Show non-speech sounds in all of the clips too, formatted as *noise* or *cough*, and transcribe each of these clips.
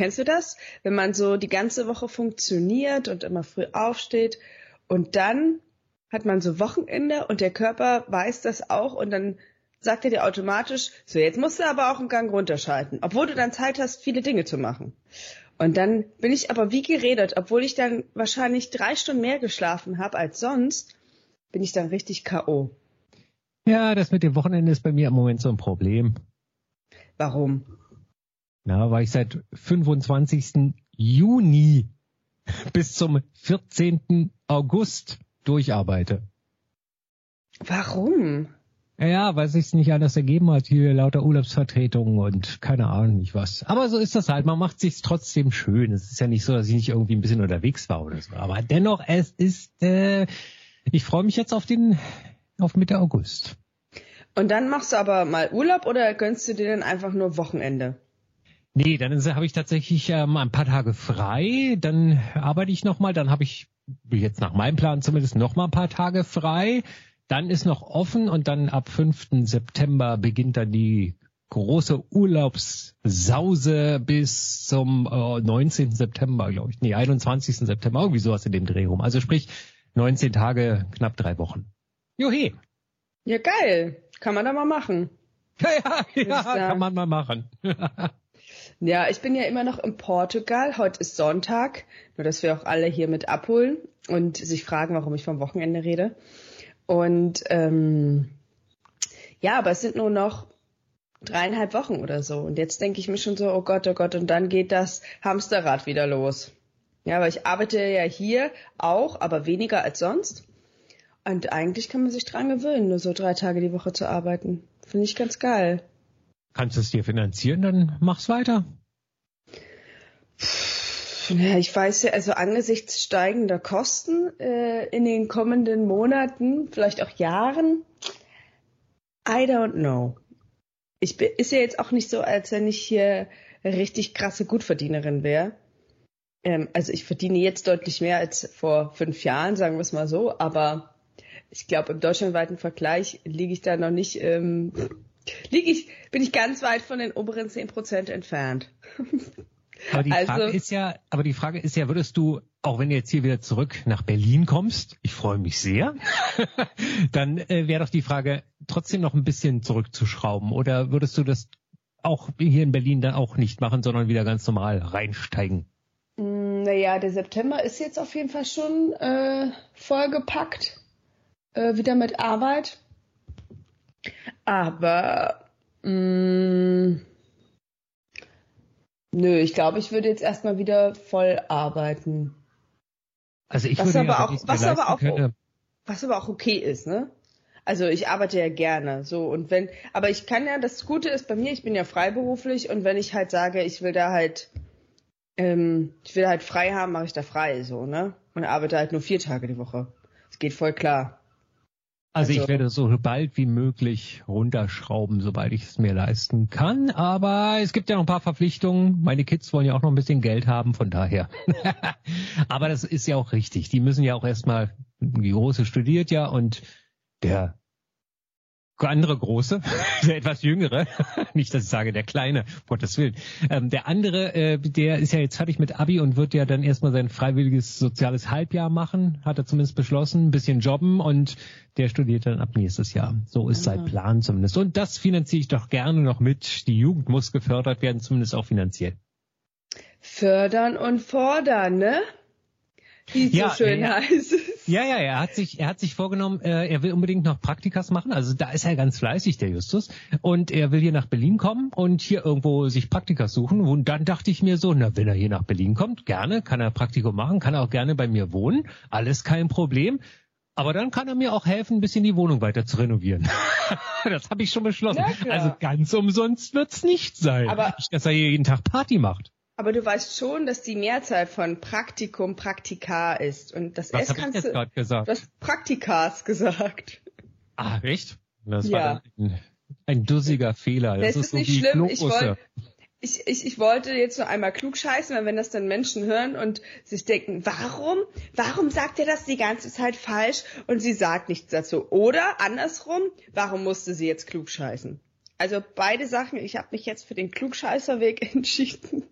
Kennst du das? Wenn man so die ganze Woche funktioniert und immer früh aufsteht und dann hat man so Wochenende und der Körper weiß das auch und dann sagt er dir automatisch, so jetzt musst du aber auch einen Gang runterschalten, obwohl du dann Zeit hast, viele Dinge zu machen. Und dann bin ich aber wie geredet, obwohl ich dann wahrscheinlich drei Stunden mehr geschlafen habe als sonst, bin ich dann richtig K.O. Ja, das mit dem Wochenende ist bei mir im Moment so ein Problem. Warum? Na, weil ich seit 25. Juni *laughs* bis zum 14. August durcharbeite. Warum? Ja, weil sich's nicht anders ergeben hat, hier lauter Urlaubsvertretungen und keine Ahnung nicht was. Aber so ist das halt, man macht sich's trotzdem schön. Es ist ja nicht so, dass ich nicht irgendwie ein bisschen unterwegs war oder so. Aber dennoch, es ist, äh, ich freue mich jetzt auf den, auf Mitte August. Und dann machst du aber mal Urlaub oder gönnst du dir dann einfach nur Wochenende? Nee, dann habe ich tatsächlich ähm, ein paar Tage frei, dann arbeite ich nochmal, dann habe ich jetzt nach meinem Plan zumindest nochmal ein paar Tage frei dann ist noch offen und dann ab 5. September beginnt dann die große Urlaubssause bis zum äh, 19. September, glaube ich. Nee, 21. September, irgendwie sowas in dem Dreh rum. Also sprich 19 Tage, knapp drei Wochen. Juhe. Ja, geil. Kann man da mal machen. *laughs* Ja, ja, ja kann man mal machen. *laughs* ja, ich bin ja immer noch in Portugal. Heute ist Sonntag. Nur, dass wir auch alle hier mit abholen und sich fragen, warum ich vom Wochenende rede. Und ähm, ja, aber es sind nur noch dreieinhalb Wochen oder so. Und jetzt denke ich mir schon so, oh Gott, oh Gott, und dann geht das Hamsterrad wieder los. Ja, weil ich arbeite ja hier auch, aber weniger als sonst. Und eigentlich kann man sich dran gewöhnen, nur so drei Tage die Woche zu arbeiten. Finde ich ganz geil. Kannst du es dir finanzieren, dann mach's weiter. Ja, ich weiß ja, also angesichts steigender Kosten äh, in den kommenden Monaten, vielleicht auch Jahren, I don't know. Ich bin, ist ja jetzt auch nicht so, als wenn ich hier richtig krasse Gutverdienerin wäre. Ähm, also ich verdiene jetzt deutlich mehr als vor fünf Jahren, sagen wir es mal so, aber ich glaube, im deutschlandweiten Vergleich liege ich da noch nicht, ähm, liege ich, bin ich ganz weit von den oberen zehn Prozent entfernt. *laughs* Aber die also, Frage ist ja, aber die Frage ist ja, würdest du, auch wenn du jetzt hier wieder zurück nach Berlin kommst, ich freue mich sehr, *laughs* dann äh, wäre doch die Frage, trotzdem noch ein bisschen zurückzuschrauben oder würdest du das auch hier in Berlin dann auch nicht machen, sondern wieder ganz normal reinsteigen? Mm, naja, der September ist jetzt auf jeden Fall schon äh, vollgepackt, äh, wieder mit Arbeit. Aber mh, mm, Nö, ich glaube, ich würde jetzt erstmal wieder voll arbeiten. Also ich was würde aber ja, auch, was aber auch, könnte. was aber auch okay ist, ne? Also ich arbeite ja gerne, so und wenn, aber ich kann ja, das Gute ist bei mir, ich bin ja freiberuflich und wenn ich halt sage, ich will da halt, ähm, ich will halt frei haben, mache ich da frei, so, ne? Und arbeite halt nur vier Tage die Woche. Es geht voll klar. Also, ich also werde so bald wie möglich runterschrauben, sobald ich es mir leisten kann. Aber es gibt ja noch ein paar Verpflichtungen. Meine Kids wollen ja auch noch ein bisschen Geld haben, von daher. *laughs* Aber das ist ja auch richtig. Die müssen ja auch erstmal, die Große studiert ja und der andere große, *laughs* der etwas jüngere, *laughs* nicht, dass ich sage, der kleine, Gottes Willen. Ähm, der andere, äh, der ist ja jetzt fertig mit Abi und wird ja dann erstmal sein freiwilliges soziales Halbjahr machen, hat er zumindest beschlossen, ein bisschen jobben und der studiert dann ab nächstes Jahr. So ist sein Plan zumindest. Und das finanziere ich doch gerne noch mit. Die Jugend muss gefördert werden, zumindest auch finanziell. Fördern und fordern, ne? Wie es ja, so schön ja, heißt. Ja, ja, er hat sich, er hat sich vorgenommen, äh, er will unbedingt noch Praktikas machen. Also da ist er ganz fleißig, der Justus. Und er will hier nach Berlin kommen und hier irgendwo sich Praktikas suchen. Und dann dachte ich mir so, na, wenn er hier nach Berlin kommt, gerne, kann er Praktikum machen, kann er auch gerne bei mir wohnen. Alles kein Problem. Aber dann kann er mir auch helfen, ein bisschen die Wohnung weiter zu renovieren. *laughs* das habe ich schon beschlossen. Ja, also ganz umsonst wird's nicht sein. Aber nicht, dass er hier jeden Tag Party macht. Aber du weißt schon, dass die Mehrzahl von Praktikum Praktika ist. Und das Was S kannst ich jetzt du. Gesagt? Du hast Praktikas gesagt. Ah, echt? Das ja. war ein, ein dussiger Fehler. Das, das ist, ist so nicht schlimm. Ich, wollt, ich, ich, ich wollte jetzt nur einmal klug scheißen, weil wenn das dann Menschen hören und sich denken, warum? Warum sagt er das die ganze Zeit falsch? Und sie sagt nichts dazu. Oder andersrum, warum musste sie jetzt klug scheißen? Also beide Sachen, ich habe mich jetzt für den Klugscheißerweg *laughs* entschieden.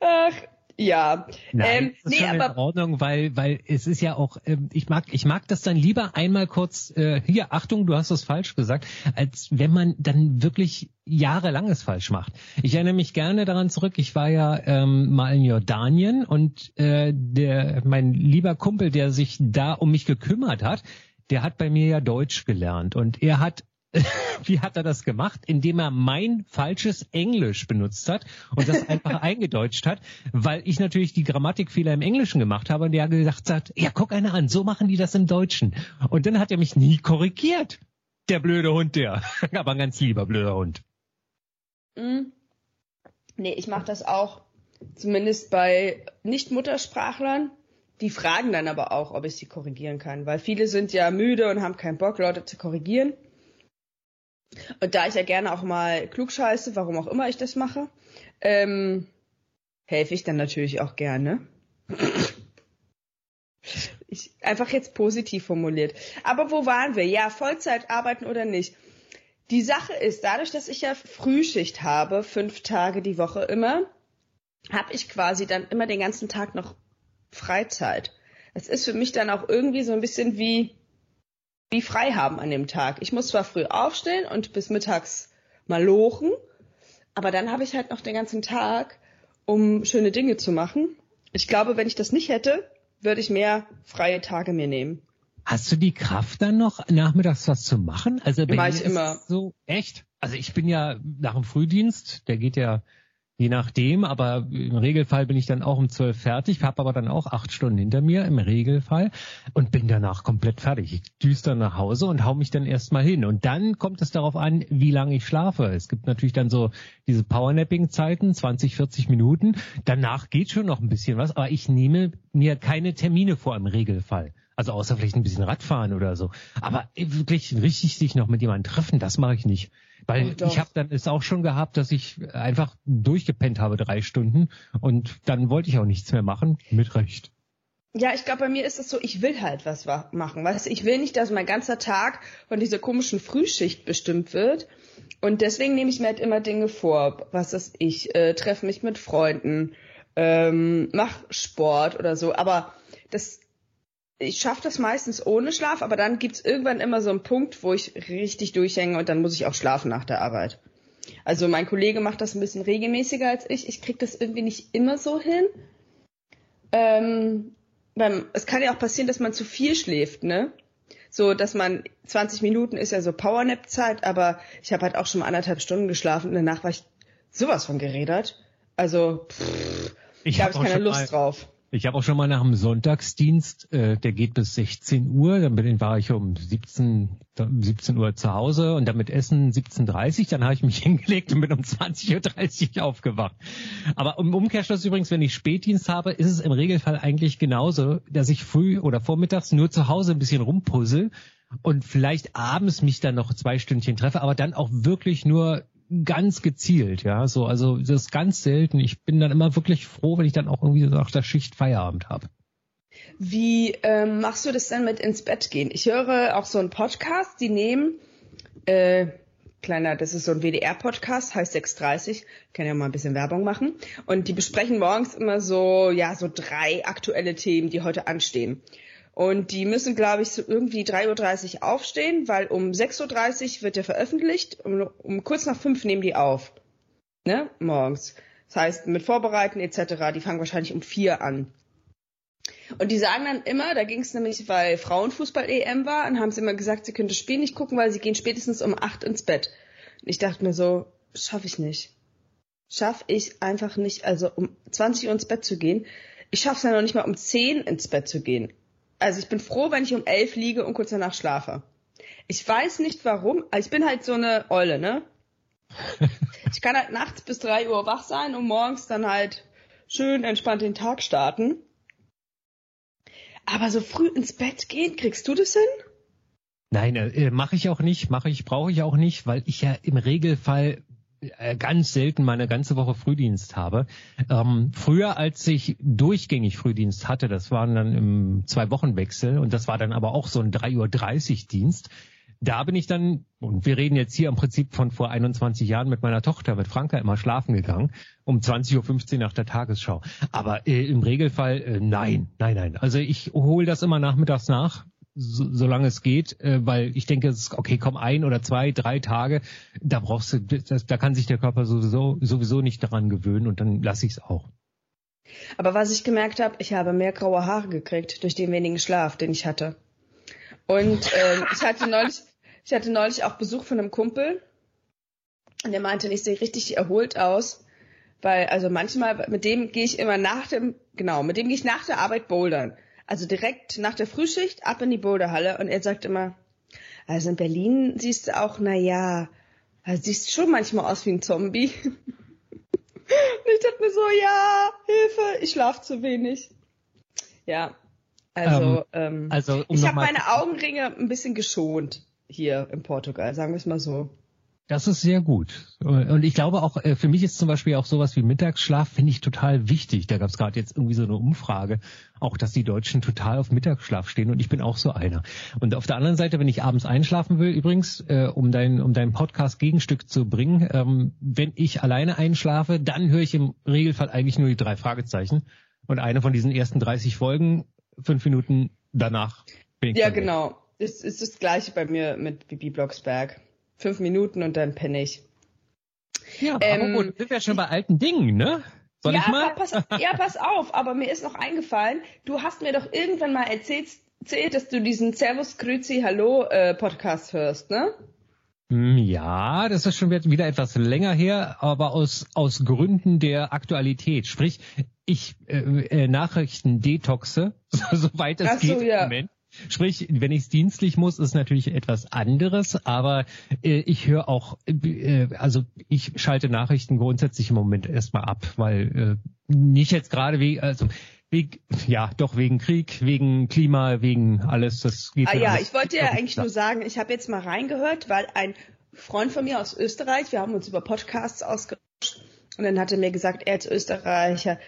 Ach, ja. Nein, ähm, das ist nee, schon aber in Ordnung, weil weil es ist ja auch ähm, ich mag ich mag das dann lieber einmal kurz äh, hier Achtung, du hast das falsch gesagt, als wenn man dann wirklich jahrelang es falsch macht. Ich erinnere mich gerne daran zurück. Ich war ja ähm, mal in Jordanien und äh, der mein lieber Kumpel, der sich da um mich gekümmert hat, der hat bei mir ja Deutsch gelernt und er hat *laughs* wie hat er das gemacht? Indem er mein falsches Englisch benutzt hat und das einfach *laughs* eingedeutscht hat, weil ich natürlich die Grammatikfehler im Englischen gemacht habe und der gesagt hat, ja, guck einer an, so machen die das im Deutschen. Und dann hat er mich nie korrigiert. Der blöde Hund, der. *laughs* Aber ein ganz lieber blöder Hund. Mm. Nee, ich mache das auch, zumindest bei Nicht-Muttersprachlern. Die fragen dann aber auch, ob ich sie korrigieren kann, weil viele sind ja müde und haben keinen Bock, Leute zu korrigieren. Und da ich ja gerne auch mal klugscheiße, warum auch immer ich das mache, ähm, helfe ich dann natürlich auch gerne. Ich, einfach jetzt positiv formuliert. Aber wo waren wir? Ja, Vollzeit arbeiten oder nicht? Die Sache ist, dadurch, dass ich ja Frühschicht habe, fünf Tage die Woche immer, habe ich quasi dann immer den ganzen Tag noch Freizeit. Es ist für mich dann auch irgendwie so ein bisschen wie, wie frei haben an dem Tag. Ich muss zwar früh aufstehen und bis mittags mal lochen, aber dann habe ich halt noch den ganzen Tag, um schöne Dinge zu machen. Ich glaube, wenn ich das nicht hätte, würde ich mehr freie Tage mir nehmen. Hast du die Kraft dann noch, nachmittags was zu machen? Also bei ich immer. So echt? Also ich bin ja nach dem Frühdienst, der geht ja Je nachdem, aber im Regelfall bin ich dann auch um zwölf fertig, habe aber dann auch acht Stunden hinter mir im Regelfall und bin danach komplett fertig. Ich düster nach Hause und hau mich dann erstmal hin. Und dann kommt es darauf an, wie lange ich schlafe. Es gibt natürlich dann so diese Powernapping-Zeiten, 20, 40 Minuten. Danach geht schon noch ein bisschen was, aber ich nehme mir keine Termine vor im Regelfall. Also außer vielleicht ein bisschen Radfahren oder so. Aber wirklich richtig sich noch mit jemandem treffen, das mache ich nicht. Weil oh, ich habe dann es auch schon gehabt, dass ich einfach durchgepennt habe drei Stunden und dann wollte ich auch nichts mehr machen, mit Recht. Ja, ich glaube, bei mir ist es so, ich will halt was machen. Weißt? Ich will nicht, dass mein ganzer Tag von dieser komischen Frühschicht bestimmt wird. Und deswegen nehme ich mir halt immer Dinge vor. Was ist ich? Äh, treffe mich mit Freunden, ähm, mach Sport oder so. Aber das ich schaffe das meistens ohne Schlaf, aber dann gibt's irgendwann immer so einen Punkt, wo ich richtig durchhänge und dann muss ich auch schlafen nach der Arbeit. Also mein Kollege macht das ein bisschen regelmäßiger als ich. Ich krieg das irgendwie nicht immer so hin. Ähm, beim, es kann ja auch passieren, dass man zu viel schläft, ne? So, dass man 20 Minuten ist ja so Powernap-Zeit, aber ich habe halt auch schon mal anderthalb Stunden geschlafen und danach war ich sowas von gerädert. Also, pff, ich da habe ich keine Lust mal, drauf. Ich habe auch schon mal nach dem Sonntagsdienst, äh, der geht bis 16 Uhr, dann bin, war ich um 17, 17 Uhr zu Hause und dann mit Essen 17.30 dann habe ich mich *laughs* hingelegt und bin um 20.30 Uhr aufgewacht. Aber im Umkehrschluss übrigens, wenn ich Spätdienst habe, ist es im Regelfall eigentlich genauso, dass ich früh oder vormittags nur zu Hause ein bisschen rumpuzzle und vielleicht abends mich dann noch zwei Stündchen treffe, aber dann auch wirklich nur ganz gezielt, ja, so, also das ist ganz selten. Ich bin dann immer wirklich froh, wenn ich dann auch irgendwie nach der Schicht Feierabend habe. Wie ähm, machst du das denn mit ins Bett gehen? Ich höre auch so einen Podcast, die nehmen, äh, kleiner, das ist so ein WDR-Podcast, heißt 630, kann ja mal ein bisschen Werbung machen. Und die besprechen morgens immer so, ja, so drei aktuelle Themen, die heute anstehen. Und die müssen, glaube ich, so irgendwie 3.30 Uhr aufstehen, weil um 6.30 Uhr wird der veröffentlicht. Um, um kurz nach fünf nehmen die auf. Ne? Morgens. Das heißt, mit Vorbereiten etc., die fangen wahrscheinlich um vier an. Und die sagen dann immer, da ging es nämlich, weil Frauenfußball-EM war, und haben sie immer gesagt, sie können das Spiel nicht gucken, weil sie gehen spätestens um acht ins Bett. Und ich dachte mir so, schaffe ich nicht. Schaffe ich einfach nicht, also um 20 Uhr ins Bett zu gehen. Ich schaffe es ja noch nicht mal um 10 ins Bett zu gehen also ich bin froh, wenn ich um elf liege und kurz danach schlafe. Ich weiß nicht warum, ich bin halt so eine Eule, ne? *laughs* ich kann halt nachts bis drei Uhr wach sein und morgens dann halt schön entspannt den Tag starten. Aber so früh ins Bett gehen, kriegst du das hin? Nein, äh, mache ich auch nicht, mache ich, brauche ich auch nicht, weil ich ja im Regelfall äh, ganz selten meine ganze Woche Frühdienst habe. Ähm, früher, als ich durchgängig Frühdienst hatte, das waren dann im Zwei-Wochen-Wechsel und das war dann aber auch so ein 3.30 Uhr Dienst, da bin ich dann, und wir reden jetzt hier im Prinzip von vor 21 Jahren mit meiner Tochter, mit Franka, immer schlafen gegangen, um 20.15 Uhr nach der Tagesschau. Aber äh, im Regelfall äh, nein, nein, nein. Also ich hole das immer nachmittags nach, so, solange es geht, äh, weil ich denke, es ist, okay, komm, ein oder zwei, drei Tage, da brauchst du, das, da kann sich der Körper sowieso, sowieso nicht daran gewöhnen und dann lasse ich es auch. Aber was ich gemerkt habe, ich habe mehr graue Haare gekriegt durch den wenigen Schlaf, den ich hatte. Und ähm, ich hatte neulich, ich hatte neulich auch Besuch von einem Kumpel und der meinte, ich sehe richtig erholt aus, weil also manchmal mit dem gehe ich immer nach dem genau, mit dem gehe ich nach der Arbeit bouldern. Also direkt nach der Frühschicht ab in die Boulderhalle und er sagt immer, also in Berlin siehst du auch, na ja, also siehst schon manchmal aus wie ein Zombie. und ich dachte mir so, ja, Hilfe, ich schlafe zu wenig. Ja, also, ähm, ähm, also um ich habe meine Augenringe ein bisschen geschont hier in Portugal, sagen wir es mal so. Das ist sehr gut. Und ich glaube auch, äh, für mich ist zum Beispiel auch sowas wie Mittagsschlaf, finde ich total wichtig. Da gab es gerade jetzt irgendwie so eine Umfrage, auch dass die Deutschen total auf Mittagsschlaf stehen und ich bin auch so einer. Und auf der anderen Seite, wenn ich abends einschlafen will, übrigens, äh, um dein, um deinen Podcast Gegenstück zu bringen, ähm, wenn ich alleine einschlafe, dann höre ich im Regelfall eigentlich nur die drei Fragezeichen. Und eine von diesen ersten 30 Folgen, fünf Minuten danach bin ich. Ja, genau ist, ist das gleiche bei mir mit Bibi Blocksberg. Fünf Minuten und dann penne ich. Ja, ähm, aber gut, sind wir schon bei alten Dingen, ne? Soll ja, ich mal? Pass, ja, pass auf, aber mir ist noch eingefallen, du hast mir doch irgendwann mal erzählt, erzählt dass du diesen Servus Grüzi Hallo äh, Podcast hörst, ne? Hm, ja, das ist schon wieder etwas länger her, aber aus, aus Gründen der Aktualität. Sprich, ich äh, äh, Nachrichten detoxe, *laughs* soweit es so, geht ja. im Moment. Sprich, wenn ich es dienstlich muss, ist natürlich etwas anderes, aber äh, ich höre auch, äh, also ich schalte Nachrichten grundsätzlich im Moment erstmal ab, weil äh, nicht jetzt gerade wie, also Wegen, ja, doch wegen Krieg, wegen Klima, wegen alles. Das geht ah, ja, ich wollte ja eigentlich nur sagen, ich habe jetzt mal reingehört, weil ein Freund von mir aus Österreich, wir haben uns über Podcasts ausgetauscht und dann hat er mir gesagt, er als Österreicher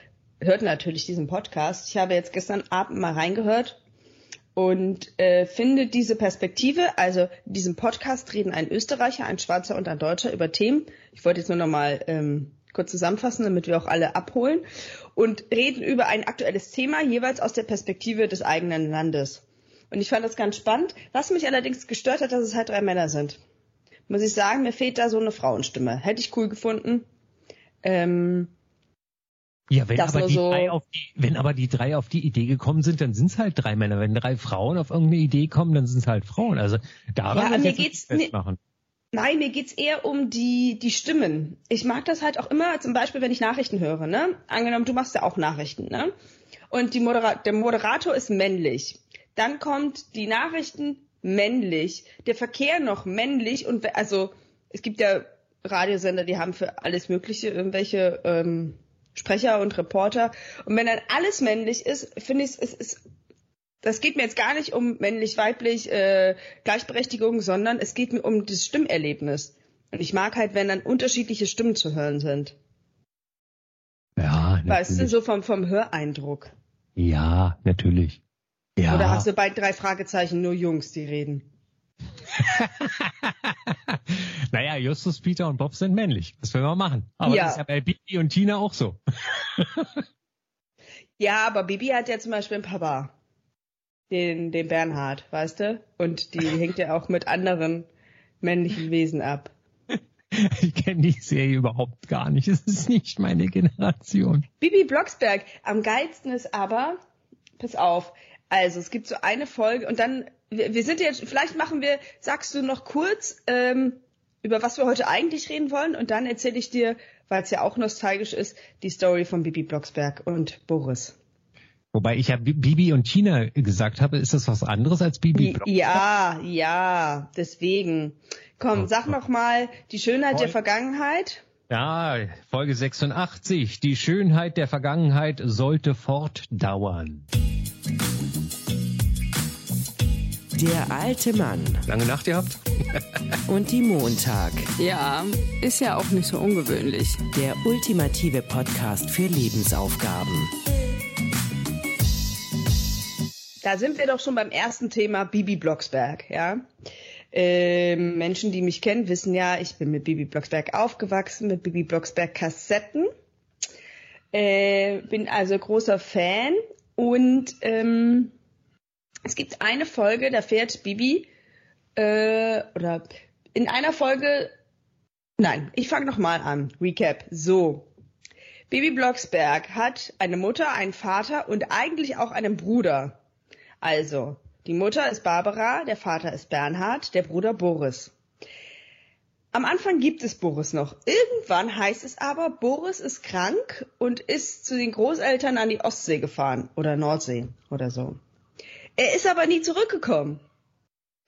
hört natürlich diesen Podcast. Ich habe jetzt gestern Abend mal reingehört und äh, finde diese Perspektive, also in diesem Podcast reden ein Österreicher, ein Schwarzer und ein Deutscher über Themen. Ich wollte jetzt nur nochmal ähm, kurz zusammenfassen, damit wir auch alle abholen und reden über ein aktuelles Thema jeweils aus der Perspektive des eigenen Landes. Und ich fand das ganz spannend. Was mich allerdings gestört hat, dass es halt drei Männer sind. Muss ich sagen, mir fehlt da so eine Frauenstimme. Hätte ich cool gefunden. Ähm, ja, wenn aber, die so drei auf die, wenn aber die drei auf die Idee gekommen sind, dann sind es halt drei Männer. Wenn drei Frauen auf irgendeine Idee kommen, dann sind es halt Frauen. Also daran ja, mir geht's festmachen. Nein, mir geht's eher um die, die Stimmen. Ich mag das halt auch immer, zum Beispiel, wenn ich Nachrichten höre, ne? Angenommen, du machst ja auch Nachrichten, ne? Und die Modera der Moderator ist männlich. Dann kommt die Nachrichten männlich, der Verkehr noch männlich und also es gibt ja Radiosender, die haben für alles Mögliche irgendwelche ähm, Sprecher und Reporter. Und wenn dann alles männlich ist, finde ich, es ist, das geht mir jetzt gar nicht um männlich-weiblich äh, Gleichberechtigung, sondern es geht mir um das Stimmerlebnis. Und ich mag halt, wenn dann unterschiedliche Stimmen zu hören sind. Ja, natürlich. Weißt du, so vom, vom Höreindruck. Ja, natürlich. Ja. Oder hast du bei drei Fragezeichen nur Jungs, die reden? *laughs* naja, Justus, Peter und Bob sind männlich. Das werden wir machen. Aber ja. das ist ja bei Bibi und Tina auch so. *laughs* ja, aber Bibi hat ja zum Beispiel einen Papa. Den, den Bernhard, weißt du? Und die *laughs* hängt ja auch mit anderen männlichen Wesen ab. Ich kenne die Serie überhaupt gar nicht. Es ist nicht meine Generation. Bibi Blocksberg. Am geilsten ist aber, pass auf, also es gibt so eine Folge und dann wir, wir sind jetzt, vielleicht machen wir, sagst du noch kurz, ähm, über was wir heute eigentlich reden wollen und dann erzähle ich dir, weil es ja auch nostalgisch ist, die Story von Bibi Blocksberg und Boris. Wobei ich ja Bibi und Tina gesagt habe, ist das was anderes als Bibi? Blocksberg? Ja, ja, deswegen. Komm, sag noch mal die Schönheit Folge, der Vergangenheit. Ja, Folge 86. Die Schönheit der Vergangenheit sollte fortdauern. Der alte Mann. Lange Nacht gehabt? *laughs* Und die Montag. Ja, ist ja auch nicht so ungewöhnlich. Der ultimative Podcast für Lebensaufgaben. Da sind wir doch schon beim ersten Thema Bibi Blocksberg, ja. Ähm, Menschen, die mich kennen, wissen ja, ich bin mit Bibi Blocksberg aufgewachsen, mit Bibi Blocksberg Kassetten. Äh, bin also großer Fan und ähm, es gibt eine Folge, da fährt Bibi äh, oder in einer Folge, nein, ich fange nochmal an. Recap. So. Bibi Blocksberg hat eine Mutter, einen Vater und eigentlich auch einen Bruder. Also, die Mutter ist Barbara, der Vater ist Bernhard, der Bruder Boris. Am Anfang gibt es Boris noch. Irgendwann heißt es aber, Boris ist krank und ist zu den Großeltern an die Ostsee gefahren oder Nordsee oder so. Er ist aber nie zurückgekommen.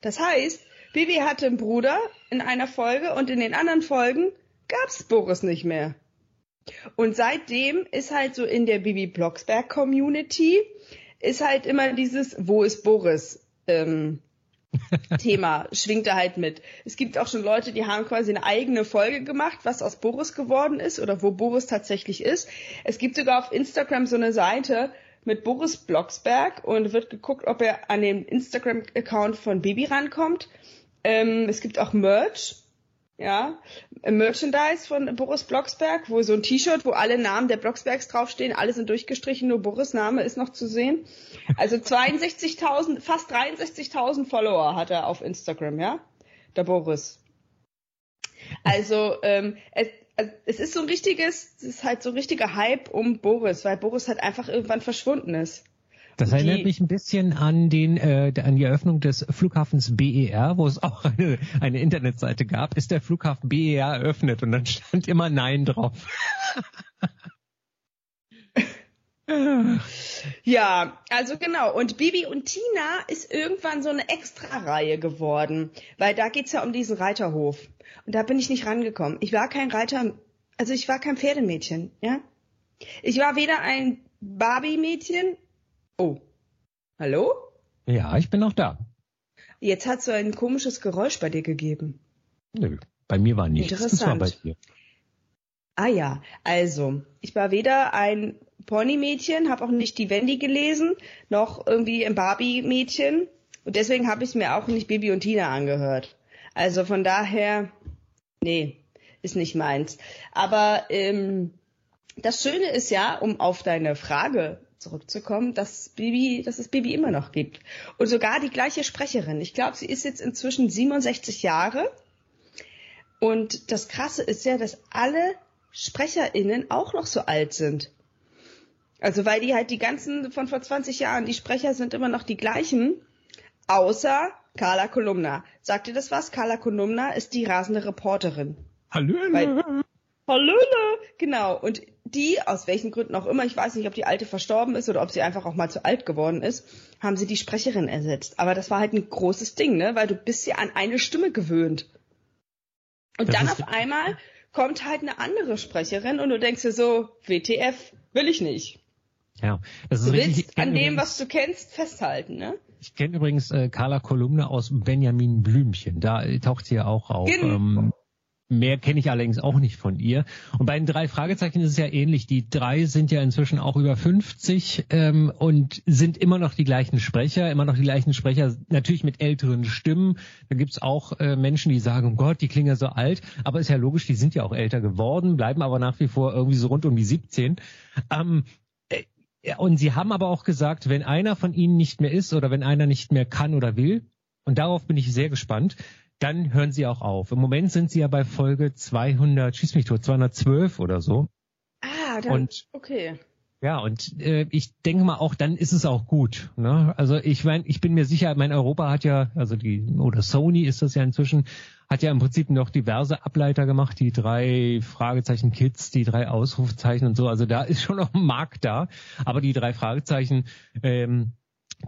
Das heißt, Bibi hatte einen Bruder in einer Folge und in den anderen Folgen gab's Boris nicht mehr. Und seitdem ist halt so in der Bibi Blocksberg Community ist halt immer dieses, wo ist Boris? Ähm, *laughs* Thema schwingt da halt mit. Es gibt auch schon Leute, die haben quasi eine eigene Folge gemacht, was aus Boris geworden ist oder wo Boris tatsächlich ist. Es gibt sogar auf Instagram so eine Seite mit Boris Blocksberg und wird geguckt, ob er an den Instagram-Account von Baby rankommt. Ähm, es gibt auch Merch ja, Merchandise von Boris Blocksberg, wo so ein T-Shirt, wo alle Namen der Blocksbergs draufstehen, alle sind durchgestrichen, nur Boris Name ist noch zu sehen. Also 62.000, fast 63.000 Follower hat er auf Instagram, ja, der Boris. Also ähm, es, es ist so ein richtiges, es ist halt so ein richtiger Hype um Boris, weil Boris halt einfach irgendwann verschwunden ist. Das erinnert die, mich ein bisschen an den äh, an die Eröffnung des Flughafens BER, wo es auch eine, eine Internetseite gab. Ist der Flughafen BER eröffnet? Und dann stand immer Nein drauf. *laughs* ja, also genau. Und Bibi und Tina ist irgendwann so eine Extra-Reihe geworden, weil da geht's ja um diesen Reiterhof. Und da bin ich nicht rangekommen. Ich war kein Reiter, also ich war kein Pferdemädchen, ja. Ich war weder ein Barbie-Mädchen Oh. Hallo? Ja, ich bin noch da. Jetzt hat so ein komisches Geräusch bei dir gegeben. Nö, bei mir war nichts. Interessant. Das war bei dir. Ah ja, also, ich war weder ein Pony-Mädchen, habe auch nicht die Wendy gelesen, noch irgendwie ein Barbie-Mädchen. Und deswegen habe ich mir auch nicht Bibi und Tina angehört. Also von daher, nee, ist nicht meins. Aber ähm, das Schöne ist ja, um auf deine Frage zurückzukommen, dass Bibi, dass es Bibi immer noch gibt. Und sogar die gleiche Sprecherin. Ich glaube, sie ist jetzt inzwischen 67 Jahre. Und das Krasse ist ja, dass alle SprecherInnen auch noch so alt sind. Also weil die halt die ganzen von vor 20 Jahren, die Sprecher sind immer noch die gleichen, außer Carla Kolumna. Sagt ihr das was? Carla Kolumna ist die rasende Reporterin. Hallöle! Hallöle! Genau. Und die, aus welchen Gründen auch immer, ich weiß nicht, ob die alte verstorben ist oder ob sie einfach auch mal zu alt geworden ist, haben sie die Sprecherin ersetzt. Aber das war halt ein großes Ding, ne? Weil du bist ja an eine Stimme gewöhnt. Und das dann auf einmal kommt halt eine andere Sprecherin und du denkst dir so, WTF, will ich nicht. Ja, das ist du willst richtig, an dem, was du kennst, festhalten, ne? Ich kenne übrigens äh, Carla Kolumne aus Benjamin Blümchen. Da äh, taucht sie ja auch auf. Genau. Ähm, Mehr kenne ich allerdings auch nicht von ihr. Und bei den drei Fragezeichen ist es ja ähnlich. Die drei sind ja inzwischen auch über 50 ähm, und sind immer noch die gleichen Sprecher, immer noch die gleichen Sprecher, natürlich mit älteren Stimmen. Da gibt's auch äh, Menschen, die sagen, oh Gott, die klingen ja so alt. Aber ist ja logisch, die sind ja auch älter geworden, bleiben aber nach wie vor irgendwie so rund um die 17. Ähm, äh, und sie haben aber auch gesagt, wenn einer von ihnen nicht mehr ist oder wenn einer nicht mehr kann oder will, und darauf bin ich sehr gespannt, dann hören sie auch auf. Im Moment sind sie ja bei Folge 200, schieß mich tot, 212 oder so. Ah, dann, und, okay. Ja, und äh, ich denke mal auch, dann ist es auch gut. Ne? Also ich mein, ich bin mir sicher, mein Europa hat ja, also die, oder Sony ist das ja inzwischen, hat ja im Prinzip noch diverse Ableiter gemacht, die drei Fragezeichen Kids, die drei Ausrufzeichen und so. Also da ist schon noch ein Markt da. Aber die drei Fragezeichen, ähm,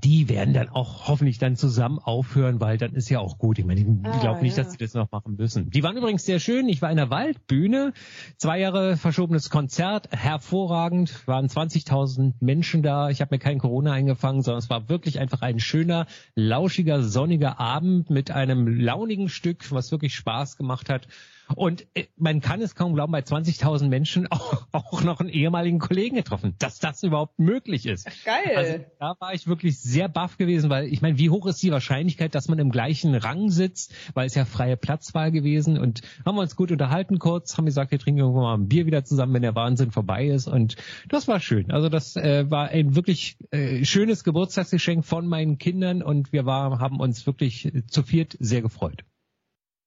die werden dann auch hoffentlich dann zusammen aufhören, weil dann ist ja auch gut. Ich meine, ich ah, glaube nicht, ja. dass sie das noch machen müssen. Die waren übrigens sehr schön. Ich war in der Waldbühne, zwei Jahre verschobenes Konzert, hervorragend, waren 20.000 Menschen da. Ich habe mir kein Corona eingefangen, sondern es war wirklich einfach ein schöner, lauschiger, sonniger Abend mit einem launigen Stück, was wirklich Spaß gemacht hat. Und äh, man kann es kaum glauben, bei 20.000 Menschen *laughs* auch, auch noch einen ehemaligen Kollegen getroffen, dass das überhaupt möglich ist. Geil. Also da war ich wirklich sehr baff gewesen, weil ich meine, wie hoch ist die Wahrscheinlichkeit, dass man im gleichen Rang sitzt, weil es ja freie Platzwahl gewesen und haben wir uns gut unterhalten kurz, haben gesagt, wir trinken irgendwann mal ein Bier wieder zusammen, wenn der Wahnsinn vorbei ist und das war schön. Also das äh, war ein wirklich äh, schönes Geburtstagsgeschenk von meinen Kindern und wir war, haben uns wirklich zu viert sehr gefreut.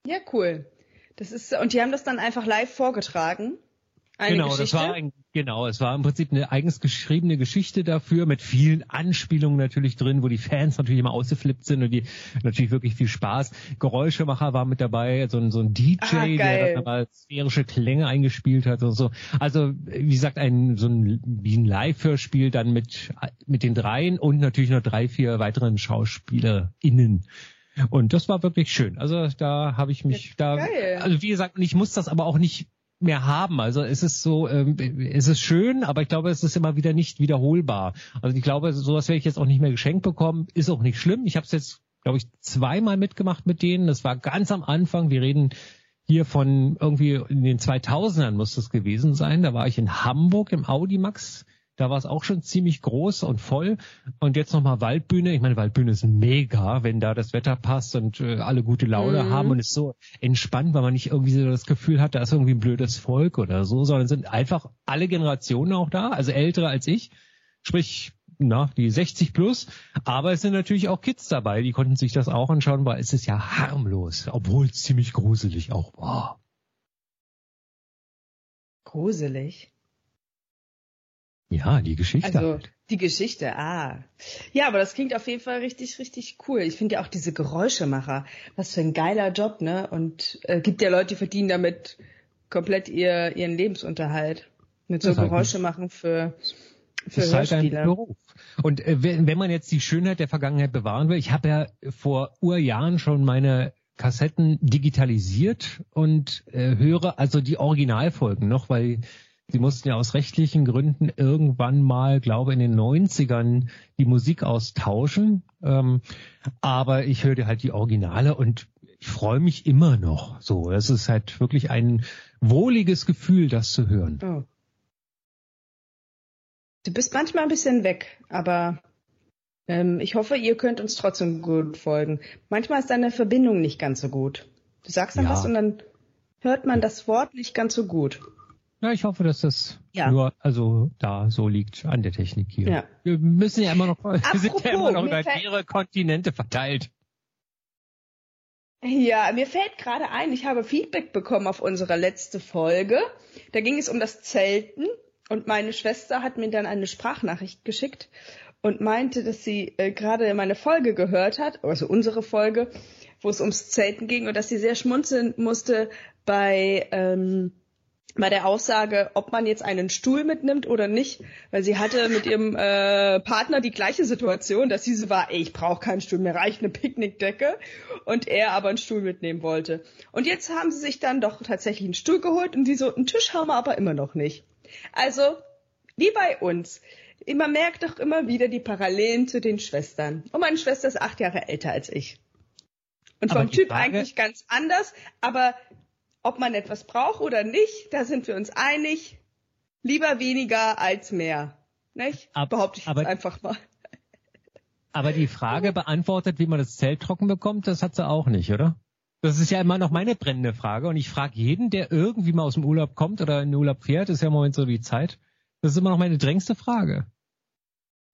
Ja, cool. Das ist, und die haben das dann einfach live vorgetragen. Eine genau, Geschichte. das war ein, genau, es war im Prinzip eine eigens geschriebene Geschichte dafür mit vielen Anspielungen natürlich drin, wo die Fans natürlich immer ausgeflippt sind und die natürlich wirklich viel Spaß. Geräuschemacher war mit dabei, so ein, so ein DJ, Ah, der dann aber sphärische Klänge eingespielt hat und so. Also wie gesagt, ein so ein wie ein Live-Hörspiel dann mit mit den dreien und natürlich noch drei, vier weiteren SchauspielerInnen. Und das war wirklich schön. Also da habe ich mich da, geil. also wie gesagt, ich muss das aber auch nicht mehr haben. Also es ist so, ähm, es ist schön, aber ich glaube, es ist immer wieder nicht wiederholbar. Also ich glaube, sowas werde ich jetzt auch nicht mehr geschenkt bekommen. Ist auch nicht schlimm. Ich habe es jetzt, glaube ich, zweimal mitgemacht mit denen. Das war ganz am Anfang. Wir reden hier von irgendwie in den 2000ern muss das gewesen sein. Da war ich in Hamburg im Audimax. Da war es auch schon ziemlich groß und voll. Und jetzt nochmal Waldbühne. Ich meine, Waldbühne ist mega, wenn da das Wetter passt und äh, alle gute Laune Mhm. haben und ist so entspannt, weil man nicht irgendwie so das Gefühl hat, da ist irgendwie ein blödes Volk oder so, sondern sind einfach alle Generationen auch da, also ältere als ich. Sprich, na, die 60 plus. Aber es sind natürlich auch Kids dabei, die konnten sich das auch anschauen, weil es ist ja harmlos, obwohl es ziemlich gruselig auch war. Gruselig. Ja, die Geschichte. Also die Geschichte, ah. Ja, aber das klingt auf jeden Fall richtig, richtig cool. Ich finde ja auch diese Geräuschemacher, was für ein geiler Job, ne? Und äh, gibt ja Leute, die verdienen damit komplett ihr, ihren Lebensunterhalt. Mit so Das ist halt Geräusche machen für, für ist halt ein Hörspiele. Beruf. Und äh, wenn, wenn man jetzt die Schönheit der Vergangenheit bewahren will, ich habe ja vor Urjahren schon meine Kassetten digitalisiert und äh, höre also die Originalfolgen noch, weil sie mussten ja aus rechtlichen Gründen irgendwann mal, glaube in den 90ern, die Musik austauschen. Ähm, aber ich höre halt die Originale und ich freue mich immer noch. So, es ist halt wirklich ein wohliges Gefühl, das zu hören. Oh. Du bist manchmal ein bisschen weg, aber ähm, ich hoffe, ihr könnt uns trotzdem gut folgen. Manchmal ist deine Verbindung nicht ganz so gut. Du sagst dann Ja. was und dann hört man das Wort nicht ganz so gut. Ja, ich hoffe, dass das Ja. nur also da so liegt an der Technik hier. Ja. Wir müssen ja immer noch, *laughs* wir sind ja Apropos, immer noch über mehrere Kontinente verteilt. Ja, mir fällt gerade ein, ich habe Feedback bekommen auf unsere letzte Folge. Da ging es um das Zelten und meine Schwester hat mir dann eine Sprachnachricht geschickt und meinte, dass sie äh, gerade meine Folge gehört hat, also unsere Folge, wo es ums Zelten ging und dass sie sehr schmunzeln musste bei ähm, bei der Aussage, ob man jetzt einen Stuhl mitnimmt oder nicht, weil sie hatte mit ihrem äh, Partner die gleiche Situation, dass sie so war, ey, ich brauche keinen Stuhl, mir reicht eine Picknickdecke und er aber einen Stuhl mitnehmen wollte. Und jetzt haben sie sich dann doch tatsächlich einen Stuhl geholt und sie so, einen Tisch haben wir aber immer noch nicht. Also, wie bei uns. Man merkt doch immer wieder die Parallelen zu den Schwestern. Und meine Schwester ist acht Jahre älter als ich. Und Aber vom Typ Frage- eigentlich ganz anders, aber ob man etwas braucht oder nicht, da sind wir uns einig. Lieber weniger als mehr. Nicht? Ab- Behaupte ich aber- jetzt einfach mal. Aber die Frage beantwortet, wie man das Zelt trocken bekommt, das hat sie auch nicht, oder? Das ist ja immer noch meine brennende Frage. Und ich frage jeden, der irgendwie mal aus dem Urlaub kommt oder in den Urlaub fährt, ist ja im Moment so die Zeit. Das ist immer noch meine drängste Frage.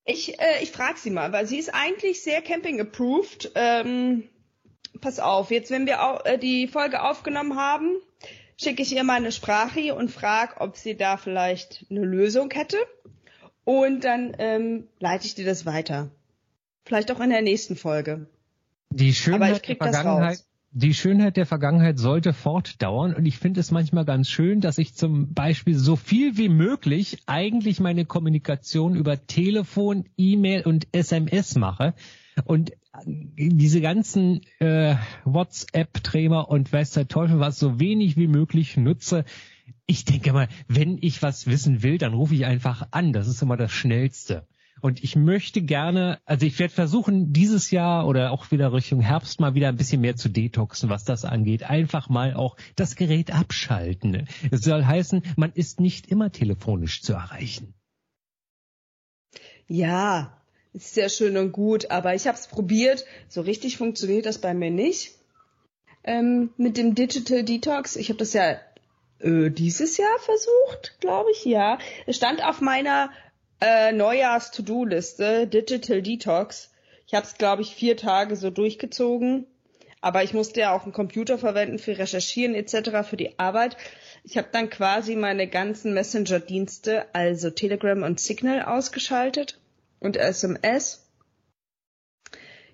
Ich, äh, ich frage sie mal, weil sie ist eigentlich sehr camping-approved. Ähm, pass auf, jetzt wenn wir au äh, die Folge aufgenommen haben, schicke ich ihr mal eine Sprache und frage, ob sie da vielleicht eine Lösung hätte. Und dann ähm, leite ich dir das weiter. Vielleicht auch in der nächsten Folge. Die Schönheit der Vergangenheit, die Schönheit der Vergangenheit sollte fortdauern und ich finde es manchmal ganz schön, dass ich zum Beispiel so viel wie möglich eigentlich meine Kommunikation über Telefon, E-Mail und SMS mache und diese ganzen äh, WhatsApp-Träger und weiß der Teufel was so wenig wie möglich nutze. Ich denke mal, wenn ich was wissen will, dann rufe ich einfach an. Das ist immer das Schnellste. Und ich möchte gerne, also ich werde versuchen, dieses Jahr oder auch wieder Richtung Herbst mal wieder ein bisschen mehr zu detoxen, was das angeht. Einfach mal auch das Gerät abschalten. Es soll heißen, man ist nicht immer telefonisch zu erreichen. Ja, ist sehr schön und gut, aber ich habe es probiert. So richtig funktioniert das bei mir nicht. Ähm, mit dem Digital Detox. Ich habe das ja äh, dieses Jahr versucht, glaube ich, ja. Es stand auf meiner äh, Neujahrs-To-Do-Liste, Digital Detox. Ich habe es, glaube ich, vier Tage so durchgezogen. Aber ich musste ja auch einen Computer verwenden für Recherchieren etc. für die Arbeit. Ich habe dann quasi meine ganzen Messenger-Dienste, also Telegram und Signal, ausgeschaltet und SMS.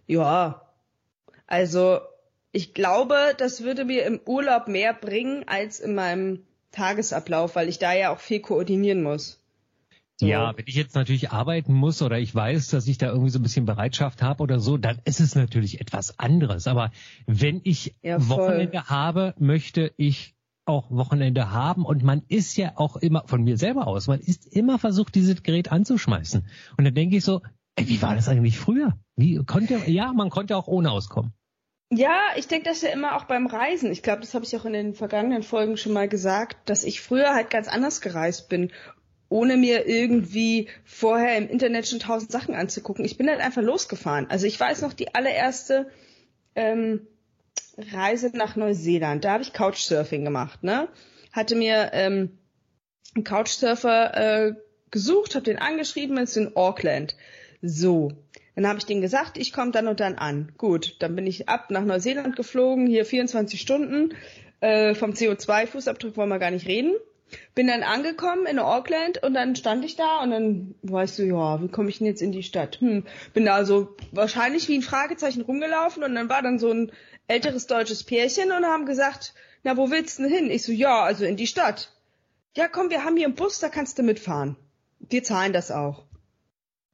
Ja, also ich glaube, das würde mir im Urlaub mehr bringen als in meinem Tagesablauf, weil ich da ja auch viel koordinieren muss. So. Ja, wenn ich jetzt natürlich arbeiten muss oder ich weiß, dass ich da irgendwie so ein bisschen Bereitschaft habe oder so, dann ist es natürlich etwas anderes. Aber wenn ich ja, Wochenende habe, möchte ich auch Wochenende haben und man ist ja auch immer von mir selber aus, man ist immer versucht, dieses Gerät anzuschmeißen. Und dann denke ich so, ey, wie war das eigentlich früher? Wie konnte, ja, man konnte auch ohne auskommen. Ja, ich denke das ja immer auch beim Reisen. Ich glaube, das habe ich auch in den vergangenen Folgen schon mal gesagt, dass ich früher halt ganz anders gereist bin, ohne mir irgendwie vorher im Internet schon tausend Sachen anzugucken. Ich bin halt einfach losgefahren. Also ich weiß noch die allererste ähm, Reise nach Neuseeland. Da habe ich Couchsurfing gemacht. Ne, hatte mir ähm, einen Couchsurfer äh, gesucht, habe den angeschrieben, ist in Auckland. So, dann habe ich denen gesagt, ich komme dann und dann an. Gut, dann bin ich ab nach Neuseeland geflogen, hier 24 Stunden. Äh, vom CO2-Fußabdruck wollen wir gar nicht reden. Bin dann angekommen in Auckland und dann stand ich da und dann weißt du, ja, wie komme ich denn jetzt in die Stadt? Hm, bin da so wahrscheinlich wie ein Fragezeichen rumgelaufen und dann war dann so ein älteres deutsches Pärchen und haben gesagt, na, wo willst du denn hin? Ich so, ja, also in die Stadt. Ja, komm, wir haben hier einen Bus, da kannst du mitfahren. Wir zahlen das auch.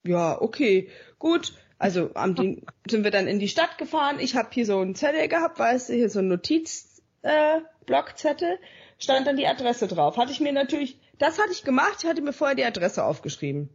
Ja, okay. Gut, also am den *laughs* sind wir dann in die Stadt gefahren. Ich habe hier so einen Zettel gehabt, weißt du, hier so ein Notizblockzettel, äh, stand dann die Adresse drauf. Hatte ich mir natürlich, das hatte ich gemacht, ich hatte mir vorher die Adresse aufgeschrieben.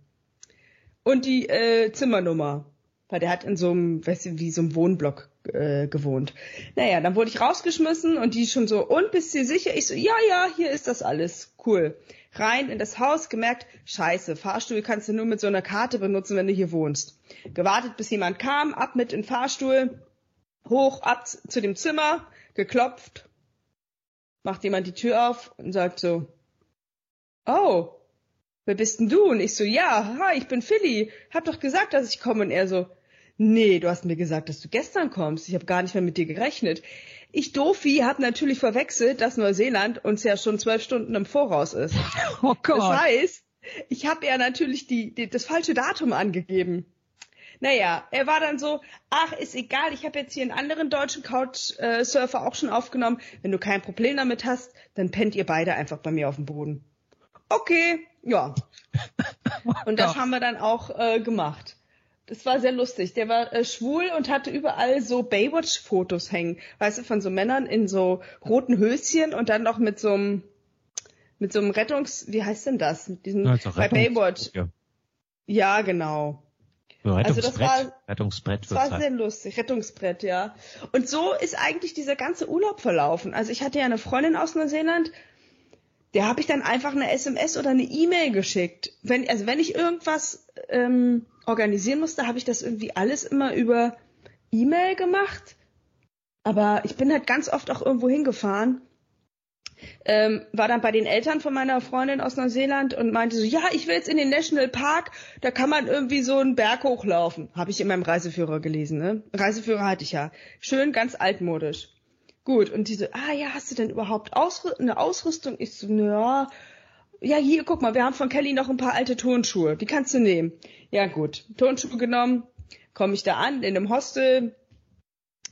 Und die äh, Zimmernummer. Weil der hat in so einem, weißt du, wie so einem Wohnblock äh, gewohnt. Naja, dann wurde ich rausgeschmissen und die schon so, und bist du sicher? Ich so, ja, ja, hier ist das alles. Cool rein in das Haus, gemerkt, scheiße, Fahrstuhl kannst du nur mit so einer Karte benutzen, wenn du hier wohnst. Gewartet, bis jemand kam, ab mit in den Fahrstuhl, hoch, ab zu dem Zimmer, geklopft, macht jemand die Tür auf und sagt so, oh, wer bist denn du? Und ich so, ja, hi, ich bin Philly, hab doch gesagt, dass ich komme. Und er so, nee, du hast mir gesagt, dass du gestern kommst, ich habe gar nicht mehr mit dir gerechnet. Ich Dofi habe natürlich verwechselt, dass Neuseeland uns ja schon zwölf Stunden im Voraus ist. *laughs* Oh Gott. Das heißt, ich habe ja natürlich die, die, das falsche Datum angegeben. Naja, er war dann so, ach, ist egal, ich habe jetzt hier einen anderen deutschen Couchsurfer auch schon aufgenommen. Wenn du kein Problem damit hast, dann pennt ihr beide einfach bei mir auf dem Boden. Okay, ja. *laughs* Und das haben wir dann auch äh, gemacht. Das war sehr lustig. Der war äh, schwul und hatte überall so Baywatch-Fotos hängen. Weißt du, von so Männern in so roten Höschen und dann noch mit so einem, mit so einem Rettungs, wie heißt denn das? Mit diesem, also bei Baywatch. Ja. ja, genau. also das war, Rettungsbrett. Das war sehr lustig. Rettungsbrett, ja. Und so ist eigentlich dieser ganze Urlaub verlaufen. Also ich hatte ja eine Freundin aus Neuseeland, der habe ich dann einfach eine SMS oder eine E-Mail geschickt. Wenn, also wenn ich irgendwas ähm, organisieren musste, habe ich das irgendwie alles immer über E-Mail gemacht. Aber ich bin halt ganz oft auch irgendwo hingefahren. Ähm, war dann bei den Eltern von meiner Freundin aus Neuseeland und meinte so, ja, ich will jetzt in den National Park, da kann man irgendwie so einen Berg hochlaufen. Habe ich in meinem Reiseführer gelesen, ne? Reiseführer hatte ich ja. Schön, ganz altmodisch. Gut, und die so, ah ja, hast du denn überhaupt Ausrü eine Ausrüstung? Ich so, ja, ja, hier, guck mal, wir haben von Kelly noch ein paar alte Turnschuhe. Die kannst du nehmen. Ja, gut. Turnschuhe genommen, komme ich da an in einem Hostel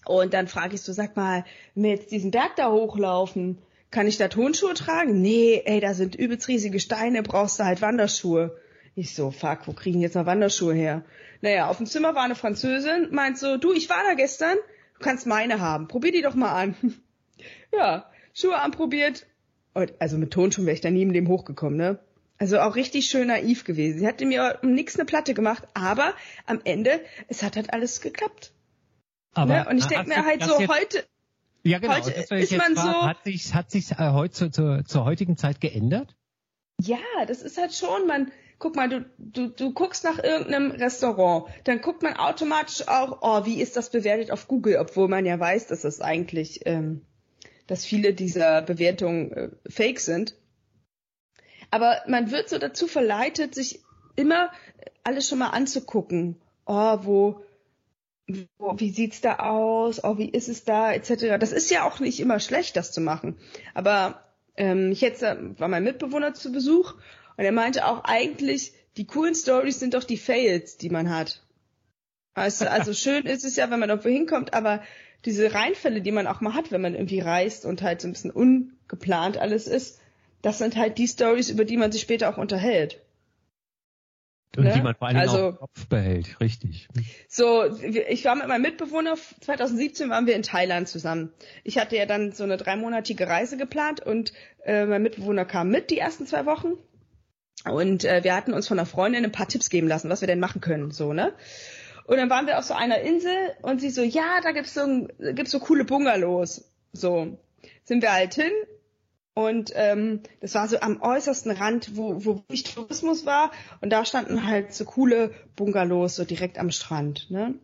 und dann frage ich so, sag mal, jetzt diesen Berg da hochlaufen, kann ich da Turnschuhe tragen? Nee, ey, da sind übelst riesige Steine, brauchst du halt Wanderschuhe. Ich so, fuck, wo kriegen jetzt noch Wanderschuhe her? Naja, auf dem Zimmer war eine Französin, meint so, du, ich war da gestern, du kannst meine haben, probier die doch mal an. *laughs* ja, Schuhe anprobiert, also mit Tonschuhen wäre ich da nie im Leben hochgekommen, ne? Also auch richtig schön naiv gewesen. Sie hatte mir um nichts eine Platte gemacht, aber am Ende, es hat halt alles geklappt. Aber ne? Und ich denke mir halt so, heute, ja, genau. Heute ist man fragen, so. Hat sich, hat sich äh, heute zur, zur, zur heutigen Zeit geändert? Ja, das ist halt schon, man, guck mal, du, du, du guckst nach irgendeinem Restaurant, dann guckt man automatisch auch, oh, wie ist das bewertet auf Google, obwohl man ja weiß, dass es eigentlich, ähm, dass viele dieser Bewertungen äh, fake sind. Aber man wird so dazu verleitet, sich immer alles schon mal anzugucken. Oh, wo, wo, wie sieht's da aus, oh, wie ist es da, etc. Das ist ja auch nicht immer schlecht, das zu machen. Aber ähm, ich jetzt äh, war mein Mitbewohner zu Besuch und er meinte auch eigentlich, die coolen Stories sind doch die Fails, die man hat. Also, also *laughs* schön ist es ja, wenn man irgendwo hinkommt, aber diese Reinfälle, die man auch mal hat, wenn man irgendwie reist und halt so ein bisschen ungeplant alles ist, das sind halt die Stories, über die man sich später auch unterhält. Und ne? die man vor allem also, auch im Kopf behält, richtig. So, ich war mit meinem Mitbewohner, 2017 waren wir in Thailand zusammen. Ich hatte ja dann so eine dreimonatige Reise geplant und äh, mein Mitbewohner kam mit die ersten zwei Wochen. Und äh, wir hatten uns von einer Freundin ein paar Tipps geben lassen, was wir denn machen können, so, ne? Und dann waren wir auf so einer Insel und sie so, ja, da gibt's so, gibt's so coole Bungalows. So, sind wir halt hin und ähm, das war so am äußersten Rand, wo, wo nicht Tourismus war. Und da standen halt so coole Bungalows so direkt am Strand. Ne?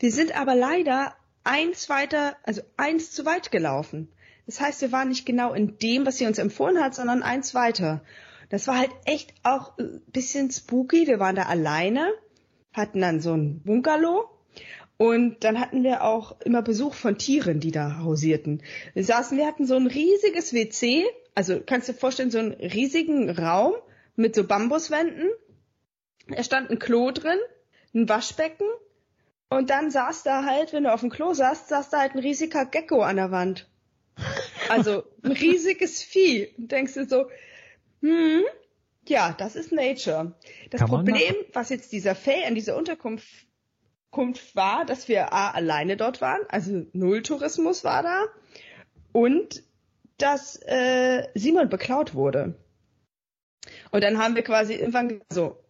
Die sind aber leider eins weiter, also eins zu weit gelaufen. Das heißt, wir waren nicht genau in dem, was sie uns empfohlen hat, sondern eins weiter. Das war halt echt auch ein bisschen spooky. Wir waren da alleine, hatten dann so ein Bungalow und dann hatten wir auch immer Besuch von Tieren, die da hausierten. Wir saßen, wir hatten so ein riesiges WC, also kannst du dir vorstellen, so einen riesigen Raum mit so Bambuswänden. Da stand ein Klo drin, ein Waschbecken und dann saß da halt, wenn du auf dem Klo saßt, saß da halt ein riesiger Gecko an der Wand. Also ein riesiges Vieh. Und denkst du so, hm, ja, das ist Nature. Das Kann Problem, was jetzt dieser Faye an dieser Unterkunft Unterkunft war, dass wir A, alleine dort waren, also null Tourismus war da und dass äh, Simon beklaut wurde. Und dann haben wir quasi irgendwann so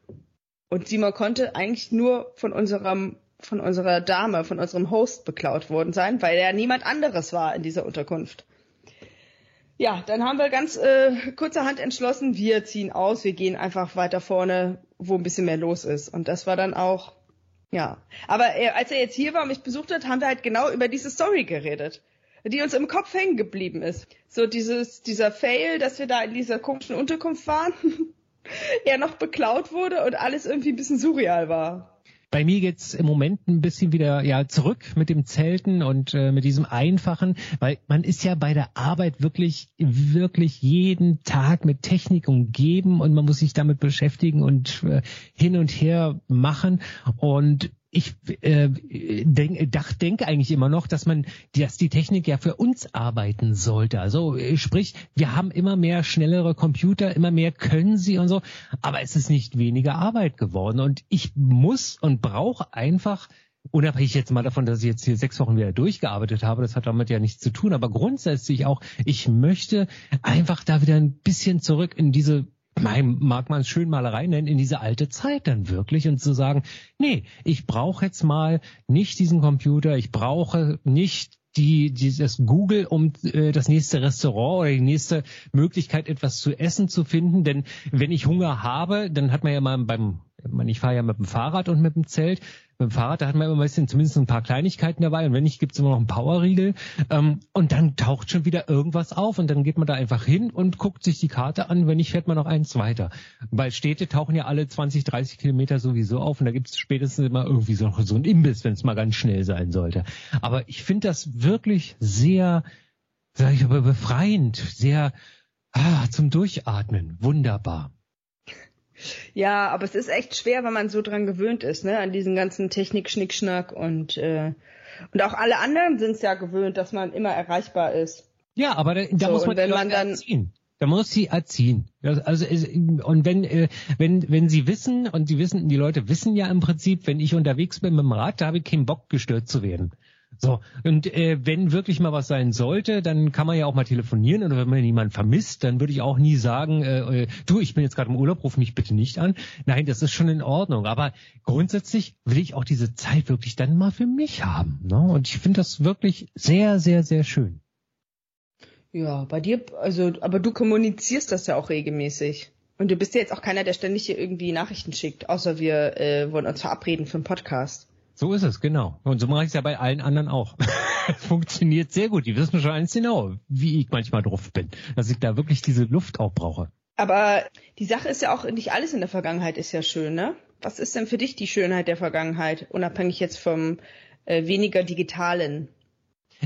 und Simon konnte eigentlich nur von unserem von unserer Dame, von unserem Host beklaut worden sein, weil er niemand anderes war in dieser Unterkunft. Ja, dann haben wir ganz äh, kurzerhand entschlossen, wir ziehen aus, wir gehen einfach weiter vorne, wo ein bisschen mehr los ist. Und das war dann auch ja, aber er, als er jetzt hier war und mich besucht hat, haben wir halt genau über diese Story geredet, die uns im Kopf hängen geblieben ist. So dieses, dieser Fail, dass wir da in dieser komischen Unterkunft waren, *laughs* er noch beklaut wurde und alles irgendwie ein bisschen surreal war. Bei mir geht's im Moment ein bisschen wieder ja zurück mit dem Zelten und äh, mit diesem Einfachen, weil man ist ja bei der Arbeit wirklich, wirklich jeden Tag mit Technik umgeben und man muss sich damit beschäftigen und äh, hin und her machen. Und ich äh, denk, dach, denke eigentlich immer noch, dass man, dass die Technik ja für uns arbeiten sollte. Also sprich, wir haben immer mehr schnellere Computer, immer mehr können sie und so, aber es ist nicht weniger Arbeit geworden. Und ich muss und brauche einfach unabhängig jetzt mal davon, dass ich jetzt hier sechs Wochen wieder durchgearbeitet habe, das hat damit ja nichts zu tun, aber grundsätzlich auch, ich möchte einfach da wieder ein bisschen zurück in diese mag man es schön Malerei nennen, in diese alte Zeit dann wirklich und zu sagen, nee, ich brauche jetzt mal nicht diesen Computer, ich brauche nicht die, dieses Google, um äh, das nächste Restaurant oder die nächste Möglichkeit, etwas zu essen zu finden. Denn wenn ich Hunger habe, dann hat man ja mal beim, ich fahre ja mit dem Fahrrad und mit dem Zelt, dem Fahrrad, da hat man immer ein bisschen, zumindest ein paar Kleinigkeiten dabei und wenn nicht, gibt's immer noch einen Powerriegel ähm, und dann taucht schon wieder irgendwas auf und dann geht man da einfach hin und guckt sich die Karte an, wenn nicht, fährt man noch eins weiter. Weil Städte tauchen ja alle 20, 30 Kilometer sowieso auf und da gibt's spätestens immer irgendwie so, so ein Imbiss, wenn es mal ganz schnell sein sollte. Aber ich finde das wirklich sehr, sag ich aber, befreiend, sehr ah, zum Durchatmen, wunderbar. Ja, aber es ist echt schwer, wenn man so dran gewöhnt ist, ne, an diesen ganzen Technik-Schnickschnack und äh, und auch alle anderen sind es ja gewöhnt, dass man immer erreichbar ist. Ja, aber da, da so, muss man, wenn man dann erziehen. Da muss sie erziehen. Also und wenn äh, wenn wenn sie wissen und die wissen die Leute wissen ja im Prinzip, wenn ich unterwegs bin mit dem Rad, da habe ich keinen Bock gestört zu werden. So, und äh, wenn wirklich mal was sein sollte, dann kann man ja auch mal telefonieren oder wenn man jemanden vermisst, dann würde ich auch nie sagen, äh, äh du, ich bin jetzt gerade im Urlaub, ruf mich bitte nicht an. Nein, das ist schon in Ordnung. Aber grundsätzlich will ich auch diese Zeit wirklich dann mal für mich haben. Ne? Und ich finde das wirklich sehr, sehr, sehr schön. Ja, bei dir, also, aber du kommunizierst das ja auch regelmäßig. Und du bist ja jetzt auch keiner, der ständig hier irgendwie Nachrichten schickt, außer wir äh, wollen uns verabreden für einen Podcast. So ist es, genau. Und so mache ich es ja bei allen anderen auch. *laughs* Funktioniert sehr gut. Die wissen schon eins genau, wie ich manchmal drauf bin. Dass ich da wirklich diese Luft auch brauche. Aber die Sache ist ja auch, nicht alles in der Vergangenheit ist ja schön, ne? Was ist denn für dich die Schönheit der Vergangenheit, unabhängig jetzt vom äh, weniger digitalen?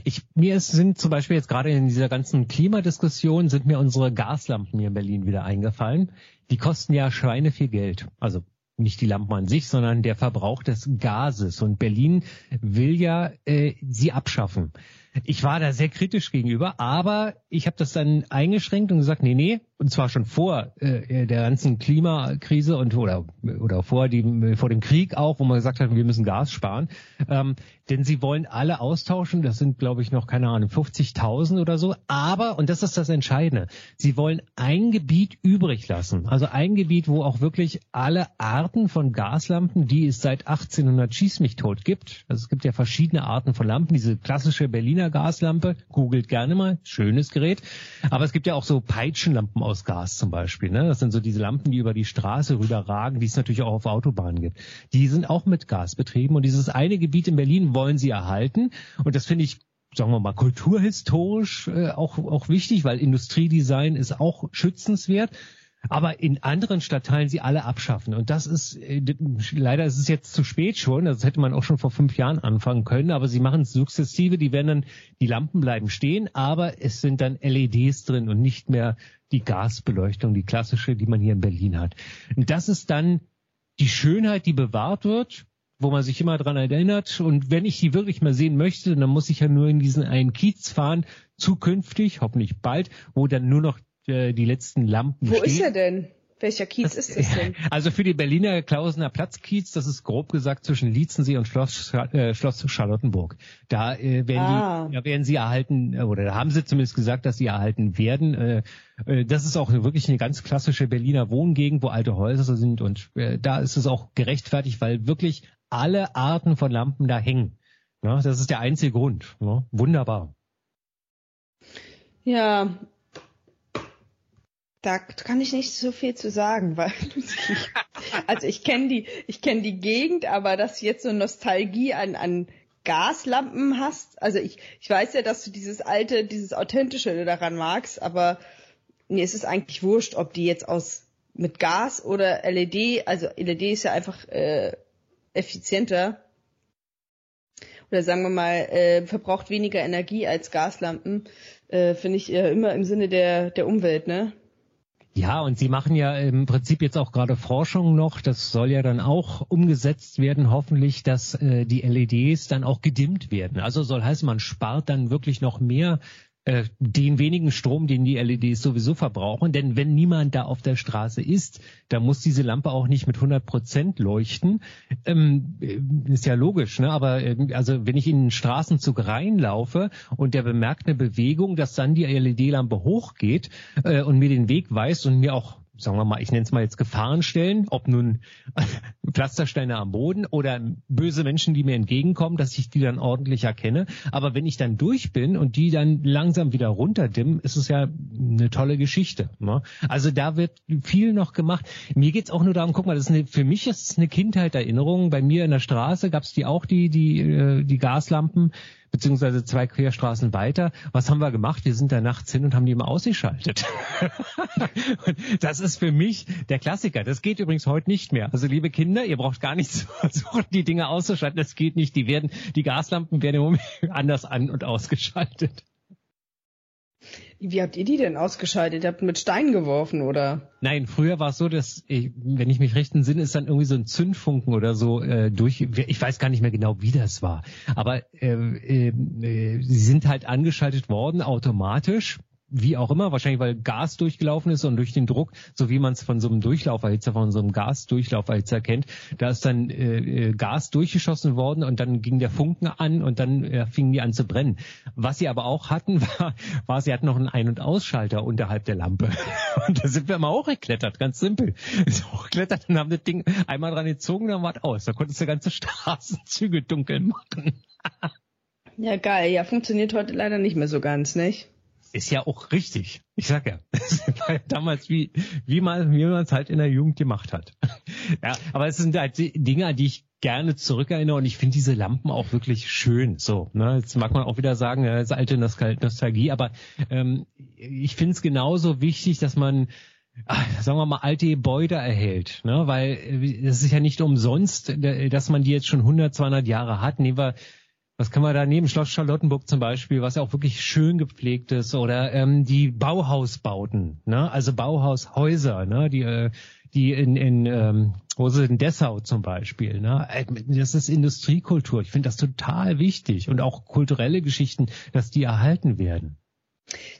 Ich, mir sind zum Beispiel jetzt gerade in dieser ganzen Klimadiskussion sind mir unsere Gaslampen hier in Berlin wieder eingefallen. Die kosten ja Schweine viel Geld. Also nicht die Lampen an sich, sondern der Verbrauch des Gases. Und Berlin will ja äh, sie abschaffen. Ich war da sehr kritisch gegenüber, aber ich habe das dann eingeschränkt und gesagt, nee, nee, und zwar schon vor äh, der ganzen Klimakrise und oder oder vor dem vor dem Krieg auch, wo man gesagt hat, wir müssen Gas sparen, ähm, denn sie wollen alle austauschen. Das sind, glaube ich, noch keine Ahnung 50.000 oder so. Aber und das ist das Entscheidende, sie wollen ein Gebiet übrig lassen, also ein Gebiet, wo auch wirklich alle Arten von Gaslampen, die es seit 1800 schieß mich tot gibt. Also es gibt ja verschiedene Arten von Lampen. Diese klassische Berliner Gaslampe, googelt gerne mal, schönes Gerät. Aber es gibt ja auch so Peitschenlampen aus Gas zum Beispiel. Ne? Das sind so diese Lampen, die über die Straße rüberragen, die es natürlich auch auf Autobahnen gibt. Die sind auch mit Gas betrieben und dieses eine Gebiet in Berlin wollen sie erhalten. Und das finde ich sagen wir mal, kulturhistorisch äh, auch, auch wichtig, weil Industriedesign ist auch schützenswert aber in anderen Stadtteilen sie alle abschaffen. Und das ist, äh, leider ist es jetzt zu spät schon, das hätte man auch schon vor fünf Jahren anfangen können, aber sie machen es sukzessive, die werden dann, die Lampen bleiben stehen, aber es sind dann LEDs drin und nicht mehr die Gasbeleuchtung, die klassische, die man hier in Berlin hat. Und das ist dann die Schönheit, die bewahrt wird, wo man sich immer dran erinnert. Und wenn ich die wirklich mal sehen möchte, dann muss ich ja nur in diesen einen Kiez fahren, zukünftig, hoffentlich bald, wo dann nur noch äh, die letzten Lampen Wo stehen. ist er denn? Welcher Kiez das, ist *laughs* das denn? Also für die Berliner Klausener Platzkiez, das ist grob gesagt zwischen Lietzensee und Schloss, äh, Schloss Charlottenburg. Da äh, werden ah. die, da werden sie erhalten, äh, oder da haben sie zumindest gesagt, dass sie erhalten werden. Äh, äh, das ist auch wirklich eine ganz klassische Berliner Wohngegend, wo alte Häuser sind und äh, da ist es auch gerechtfertigt, weil wirklich alle Arten von Lampen da hängen. Ja, das ist der einzige Grund. Ja, wunderbar. Ja, da kann ich nicht so viel zu sagen, *laughs* weil also ich kenne die, ich kenne die Gegend, aber dass du jetzt so Nostalgie an, an Gaslampen hast, also ich, ich weiß ja, dass du dieses alte, dieses authentische daran magst, aber mir ist es eigentlich wurscht, ob die jetzt aus mit Gas oder LED, also LED ist ja einfach äh, effizienter oder sagen wir mal äh, verbraucht weniger Energie als Gaslampen, äh, finde ich äh, immer im Sinne der der Umwelt, ne? Ja, und Sie machen ja im Prinzip jetzt auch gerade Forschung noch. Das soll ja dann auch umgesetzt werden, hoffentlich, dass äh, die LEDs dann auch gedimmt werden. Also soll heißen, man spart dann wirklich noch mehr äh, den wenigen Strom, den die LEDs sowieso verbrauchen. Denn wenn niemand da auf der Straße ist, dann muss diese Lampe auch nicht mit 100 Prozent leuchten. Ähm, äh, ist ja logisch, ne? aber äh, also wenn ich in den Straßenzug reinlaufe und der bemerkt eine Bewegung, dass dann die LED-Lampe hochgeht äh, und mir den Weg weist und mir auch sagen wir mal, ich nenne es mal jetzt Gefahrenstellen, ob nun *laughs* Pflastersteine am Boden oder böse Menschen, die mir entgegenkommen, dass ich die dann ordentlich erkenne. Aber wenn ich dann durch bin und die dann langsam wieder runterdimmen, ist es ja eine tolle Geschichte. Ne? Also da wird viel noch gemacht. Mir geht's auch nur darum, guck mal, das ist eine, für mich ist es eine Kindheiterinnerung. Bei mir in der Straße gab's die auch, die, die, äh, die Gaslampen beziehungsweise zwei Querstraßen weiter. Was haben wir gemacht? Wir sind da nachts hin und haben die mal ausgeschaltet. *laughs* das ist für mich der Klassiker. Das geht übrigens heute nicht mehr. Also liebe Kinder, ihr braucht gar nicht *laughs* zu versuchen, die Dinge auszuschalten. Das geht nicht. Die werden, die Gaslampen werden im Moment *laughs* anders an und ausgeschaltet. Wie habt ihr die denn ausgeschaltet? Ihr habt mit Steinen geworfen, oder? Nein, früher war es so, dass, ich, wenn ich mich recht entsinne, ist dann irgendwie so ein Zündfunken oder so äh, durch. Ich weiß gar nicht mehr genau, wie das war. Aber äh, äh, äh, sie sind halt angeschaltet worden, automatisch wie auch immer, wahrscheinlich weil Gas durchgelaufen ist und durch den Druck, so wie man es von so einem Durchlauferhitzer, von so einem Gasdurchlauferhitzer kennt, da ist dann äh, äh, Gas durchgeschossen worden und dann ging der Funken an und dann äh, fingen die an zu brennen. Was sie aber auch hatten, *laughs* war, war sie hatten noch einen Ein- und Ausschalter unterhalb der Lampe. *laughs* Und da sind wir mal hochgeklettert, ganz simpel. *laughs* So hochgeklettert und haben das Ding einmal dran gezogen, dann war es aus. Da konntest du ganze Straßenzüge dunkel machen. ja, geil. Ja, funktioniert heute leider nicht mehr so ganz, nicht? Ist ja auch richtig. Ich sag ja, *laughs* damals wie wie man wie man es halt in der Jugend gemacht hat. *laughs* Ja, aber es sind halt Dinge, die ich gerne zurückerinnere und ich finde diese Lampen auch wirklich schön. So, ne, jetzt mag man auch wieder sagen, ja, das ist alte Nostalgie, aber ähm, ich finde es genauso wichtig, dass man ach, sagen wir mal, alte Gebäude erhält, ne? weil äh, es ist ja nicht umsonst, dass man die jetzt schon 100, 200 Jahre hat. Nehmen wir was kann man da neben Schloss Charlottenburg zum Beispiel, was ja auch wirklich schön gepflegt ist, oder ähm, die Bauhausbauten, ne? also Bauhaushäuser, ne? die, äh, die in, in ähm, wo sind in Dessau zum Beispiel. Ne? Äh, das ist Industriekultur. Ich finde das total wichtig und auch kulturelle Geschichten, dass die erhalten werden.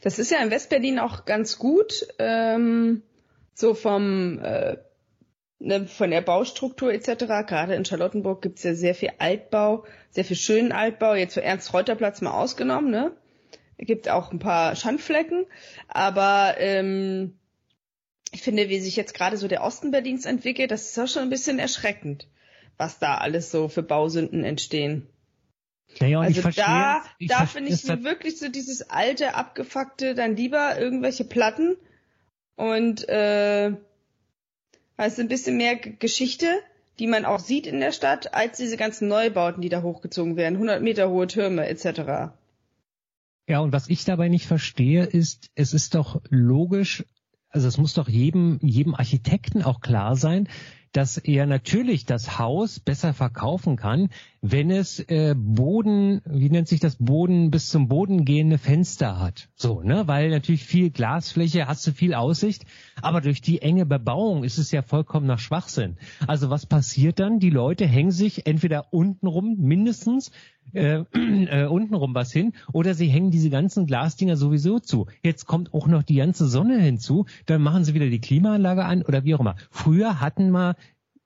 Das ist ja in Westberlin auch ganz gut, ähm, so vom äh, von der Baustruktur etc. Gerade in Charlottenburg gibt's ja sehr viel Altbau, sehr viel schönen Altbau, jetzt für Ernst-Reuter-Platz mal ausgenommen, ne? Es gibt auch ein paar Schandflecken, aber ähm, ich finde, wie sich jetzt gerade so der Osten Berlins entwickelt, das ist auch schon ein bisschen erschreckend, was da alles so für Bausünden entstehen. Naja, also verstehe, da, da finde ich mir wirklich so dieses alte, abgefuckte, dann lieber irgendwelche Platten und äh, Heißt ein bisschen mehr Geschichte, die man auch sieht in der Stadt, als diese ganzen Neubauten, die da hochgezogen werden, 100 Meter hohe Türme etc. Ja, und was ich dabei nicht verstehe, ist, es ist doch logisch, also es muss doch jedem, jedem Architekten auch klar sein, dass er natürlich das Haus besser verkaufen kann, wenn es äh, Boden, wie nennt sich das Boden bis zum Boden gehende Fenster hat. So, ne, weil natürlich viel Glasfläche, hast du viel Aussicht, aber durch die enge Bebauung ist es ja vollkommen nach Schwachsinn. Also was passiert dann? Die Leute hängen sich entweder untenrum mindestens äh, *clears throat* äh, untenrum was hin oder sie hängen diese ganzen Glasdinger sowieso zu. Jetzt kommt auch noch die ganze Sonne hinzu, dann machen sie wieder die Klimaanlage an oder wie auch immer. Früher hatten wir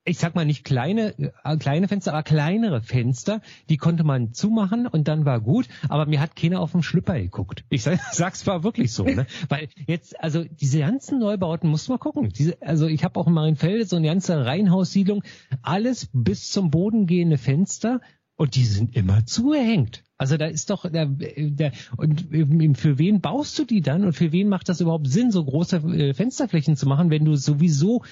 ich sag mal nicht kleine, äh, kleine Fenster, aber kleinere Fenster, die konnte man zumachen und dann war gut, aber mir hat keiner auf den Schlüpper geguckt. Ich sag, *laughs* sag's war wirklich so, ne? Weil jetzt, also diese ganzen Neubauten muss man gucken. Diese, also ich habe auch in Marienfelde so eine ganze Reihenhaussiedlung, alles bis zum Boden gehende Fenster und die sind immer zugehängt. Also da ist doch der, der und für wen baust du die dann und für wen macht das überhaupt Sinn, so große äh, Fensterflächen zu machen, wenn du sowieso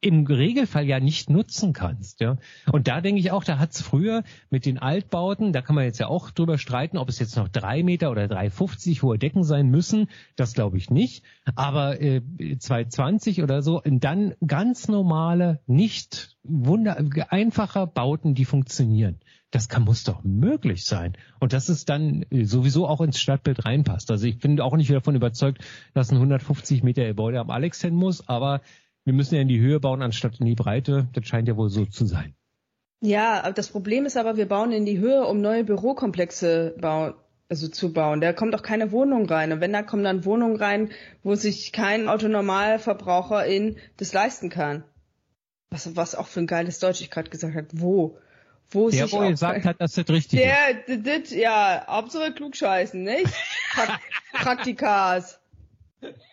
im Regelfall ja nicht nutzen kannst. Ja? Und da denke ich auch, da hat's früher mit den Altbauten, da kann man jetzt ja auch drüber streiten, ob es jetzt noch drei Meter oder 3,50 hohe Decken sein müssen. Das glaube ich nicht. Aber äh, 220 oder so, dann ganz normale, nicht wunder einfacher Bauten, die funktionieren. Das kann, muss doch möglich sein. Und dass es dann sowieso auch ins Stadtbild reinpasst. Also ich bin auch nicht davon überzeugt, dass ein 150 Meter Gebäude am Alex hin muss, aber wir müssen ja in die Höhe bauen anstatt in die Breite. Das scheint ja wohl so zu sein. Ja, das Problem ist aber, wir bauen in die Höhe, um neue Bürokomplexe bauen, also zu bauen. Da kommt auch keine Wohnung rein. Und wenn da kommen dann Wohnungen rein, wo sich kein Autonormalverbraucherin das leisten kann. Was, was auch für ein geiles Deutsch ich gerade gesagt habe. Wo? Wo der, sich wo gesagt *laughs* hat, dass das richtig der, ist. Der, das, ja, Hauptsache klugscheißen, nicht? *laughs* Praktikas.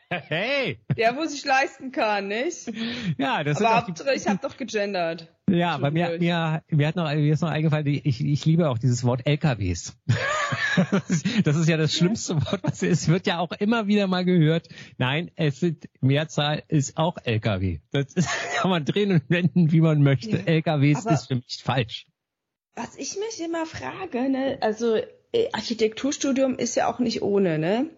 *laughs* Hey! Der, wo sich leisten kann, nicht? Ja, das Aber Hauptsache, ich habe doch gegendert. Ja, aber mir, mir, mir hat noch, mir ist noch eingefallen, ich, ich liebe auch dieses Wort LKWs. *laughs* das ist ja das schlimmste Wort, was es wird ja auch immer wieder mal gehört. Nein, es sind Mehrzahl ist auch LKW. Das ist, *laughs* kann man drehen und wenden, wie man möchte. Ja, LKWs ist für mich falsch. Was ich mich immer frage, ne, also äh, Architekturstudium ist ja auch nicht ohne, ne?